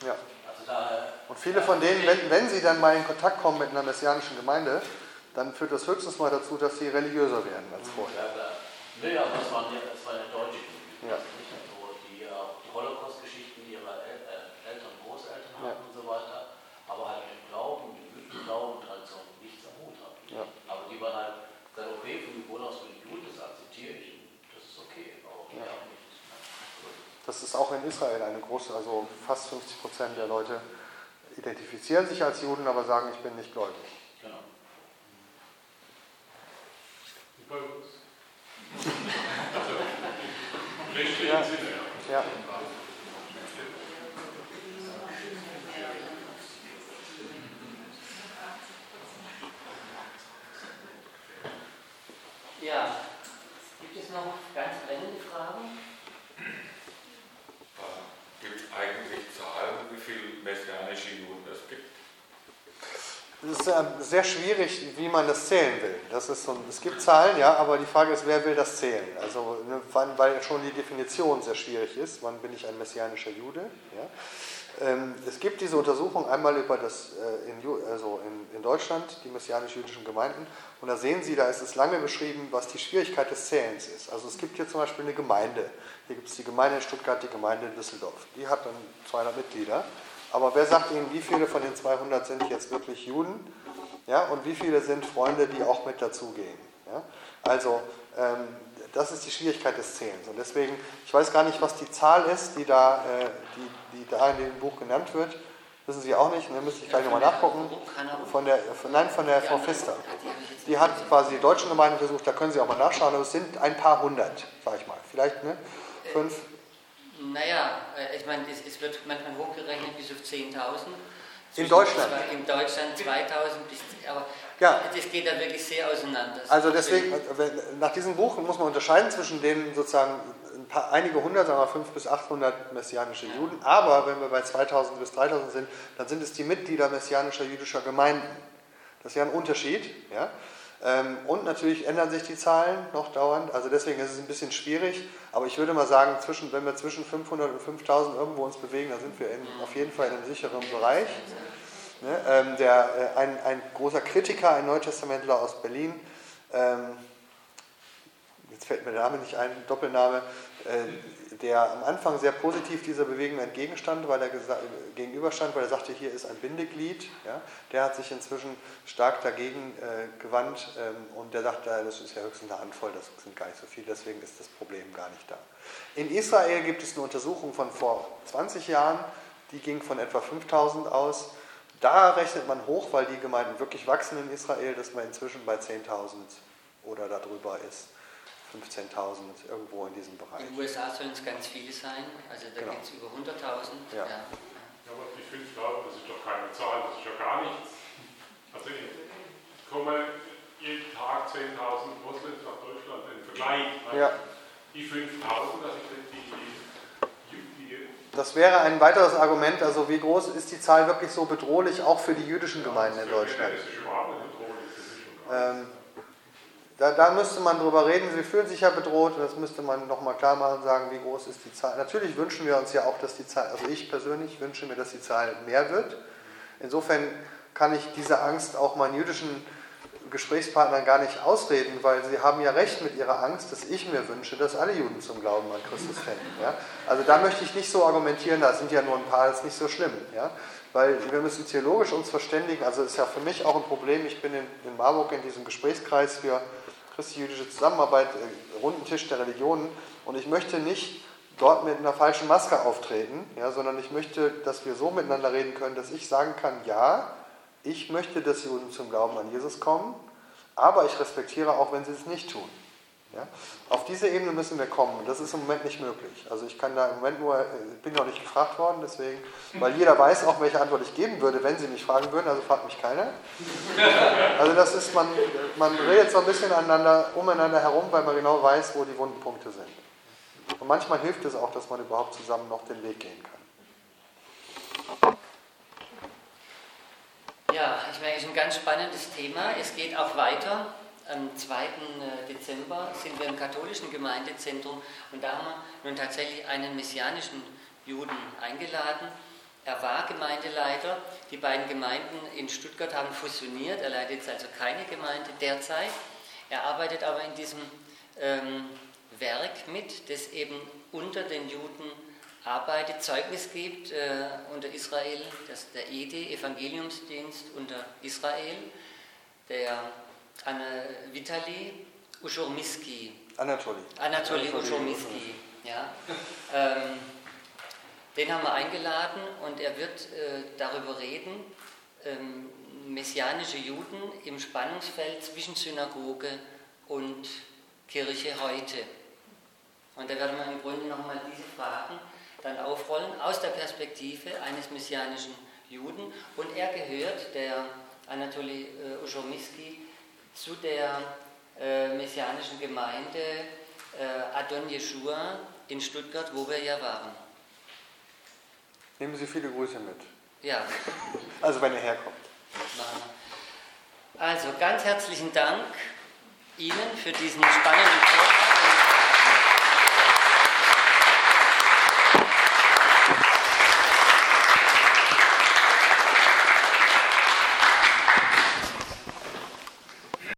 Ja. Also daher, Und viele von denen, wenn, wenn sie dann mal in Kontakt kommen mit einer messianischen Gemeinde, dann führt das höchstens mal dazu, dass sie religiöser werden als vorher. Ja, klar. Nee, aber das waren ja, das waren ja deutsche ja. Nicht so, die auch die Holocaust-Geschichten ihrer El äh, Eltern und Großeltern hatten ja. und so weiter, aber halt mit dem Glauben, mit dem Glauben, Tradition nichts am Hut hatten. Ja. Aber die waren halt, gesagt, okay, von Geburt aus bin ich gut, das akzeptiere ich, das ist okay, aber okay, ja. auch nicht. Das ist auch in Israel eine große, also fast 50 Prozent der Leute identifizieren sich als Juden, aber sagen, ich bin nicht gläubig. Genau. Ja. Ja. Ja, gibt es noch ganz brennende Fragen? Gibt es eigentlich Zahlen, wie viele messianische Juden es gibt? Es ist ähm, sehr schwierig, wie man das zählen will. Das ist so, es gibt Zahlen, ja, aber die Frage ist, wer will das zählen? Also, ne, weil schon die Definition sehr schwierig ist. Wann bin ich ein messianischer Jude? Ja? Ähm, es gibt diese Untersuchung einmal über das, äh, in, also in Deutschland, die messianisch-jüdischen Gemeinden. Und da sehen Sie, da ist es lange beschrieben, was die Schwierigkeit des Zählens ist. Also, es gibt hier zum Beispiel eine Gemeinde. Hier gibt es die Gemeinde in Stuttgart, die Gemeinde in Düsseldorf. Die hat dann 200 Mitglieder. Aber wer sagt Ihnen, wie viele von den 200 sind jetzt wirklich Juden? Ja, und wie viele sind Freunde, die auch mit dazugehen? Ja? Also, ähm, das ist die Schwierigkeit des Zählens. Und deswegen, ich weiß gar nicht, was die Zahl ist, die da, äh, die, die da in dem Buch genannt wird. Wissen Sie auch nicht, da müsste ich gleich nochmal nachgucken. Von der, von, nein, von der Frau Pfister. Die hat quasi die deutschen Gemeinden versucht, da können Sie auch mal nachschauen, aber es sind ein paar hundert, sage ich mal. Vielleicht ne? fünf, naja, äh, ich meine, es, wird manchmal hochgerechnet bis auf 10.000. In Deutschland? In Deutschland 2.000 bis, aber ja. das geht da wirklich sehr auseinander. Also deswegen, nach diesem Buch muss man unterscheiden zwischen den sozusagen ein paar, einige hundert, sagen wir 500 bis 800 messianische ja. Juden, aber wenn wir bei 2000 bis 3000 sind, dann sind es die Mitglieder messianischer jüdischer Gemeinden. Das ist ja ein Unterschied. Ja? Ähm, und natürlich ändern sich die Zahlen noch dauernd, also deswegen ist es ein bisschen schwierig. Aber ich würde mal sagen, zwischen, wenn wir zwischen 500 und 5000 irgendwo uns bewegen, dann sind wir in, auf jeden Fall in einem sicheren Bereich. Ne? Ähm, der, äh, ein, ein, großer Kritiker, ein Neutestamentler aus Berlin, ähm, jetzt fällt mir der Name nicht ein, Doppelname, äh, der am Anfang sehr positiv dieser Bewegung entgegenstand, weil er gegenüberstand, weil er sagte, hier ist ein Bindeglied. Ja? Der hat sich inzwischen stark dagegen äh, gewandt ähm, und der sagt, das ist ja höchstens eine Handvoll, das sind gar nicht so viele, deswegen ist das Problem gar nicht da. In Israel gibt es eine Untersuchung von vor 20 Jahren, die ging von etwa 5000 aus. Da rechnet man hoch, weil die Gemeinden wirklich wachsen in Israel, dass man inzwischen bei 10.000 oder darüber ist. 15.000 irgendwo in diesem Bereich. In den USA sollen es ganz viele sein, also da genau. geht es über 100.000. Ja. Ja. ja. aber die 5.000, das ist doch keine Zahl, das ist ja gar nichts. Also ich komme jeden Tag 10.000 Moslems nach Deutschland im Vergleich. Ja. Die 5.000, das ist die, die, die, das wäre ein weiteres Argument, also wie groß ist die Zahl wirklich so bedrohlich, auch für die jüdischen Gemeinden in Deutschland? Das ist überhaupt nicht bedrohlich. Ähm, da, da, müsste man drüber reden, sie fühlen sich ja bedroht und das müsste man nochmal klar machen sagen, wie groß ist die Zahl. Natürlich wünschen wir uns ja auch, dass die Zahl, also ich persönlich wünsche mir, dass die Zahl mehr wird. Insofern kann ich diese Angst auch meinen jüdischen Gesprächspartnern gar nicht ausreden, weil sie haben ja recht mit ihrer Angst, dass ich mir wünsche, dass alle Juden zum Glauben an Christus finden. Ja? Also da möchte ich nicht so argumentieren, da sind ja nur ein paar, das ist nicht so schlimm. Ja? Weil wir müssen theologisch uns verständigen, also ist ja für mich auch ein Problem, ich bin in, in Marburg in diesem Gesprächskreis für christlich-jüdische Zusammenarbeit, äh, Rundentisch der Religionen. Und ich möchte nicht dort mit einer falschen Maske auftreten, ja, sondern ich möchte, dass wir so miteinander reden können, dass ich sagen kann, ja, ich möchte, dass Juden zum Glauben an Jesus kommen, aber ich respektiere auch, wenn sie es nicht tun. Ja? Auf diese Ebene müssen wir kommen. Das ist im Moment nicht möglich. Also ich kann da im Moment nur, ich bin noch nicht gefragt worden, deswegen, weil jeder weiß auch, welche Antwort ich geben würde, wenn sie mich fragen würden, also fragt mich keiner. Also das ist, man, man redet so ein bisschen aneinander, umeinander herum, weil man genau weiß, wo die wunden Punkte sind. Und manchmal hilft es auch, dass man überhaupt zusammen noch den Weg gehen kann. Ja, ich meine, es ist ein ganz spannendes Thema. Es geht auch weiter am 2. Äh, Dezember sind wir im katholischen Gemeindezentrum und da haben wir nun tatsächlich einen messianischen Juden eingeladen. Er war Gemeindeleiter. Die beiden Gemeinden in Stuttgart haben fusioniert. Er leitet jetzt also keine Gemeinde derzeit. Er arbeitet aber in diesem ähm, Werk mit, das eben unter den Juden arbeitet, Zeugnis gibt äh, unter Israel, das der EDE, Evangeliumsdienst unter Israel, der Anne Vitali Uschormiski. Anatoly. Anatoly Uschormiski, ja. Ähm, den haben wir eingeladen und er wird äh, darüber reden, ähm, messianische Juden im Spannungsfeld zwischen Synagoge und Kirche heute. Und da werden wir im Grunde nochmal diese Fragen dann aufrollen aus der Perspektive eines messianischen Juden. Und er gehört, der Anatoly äh, Uschomiski, zu der äh, messianischen Gemeinde äh, Adon Yeshua in Stuttgart, wo wir ja waren. Nehmen Sie viele Grüße mit. Ja. Also wenn er herkommt. Also ganz herzlichen Dank Ihnen für diesen spannenden Talk.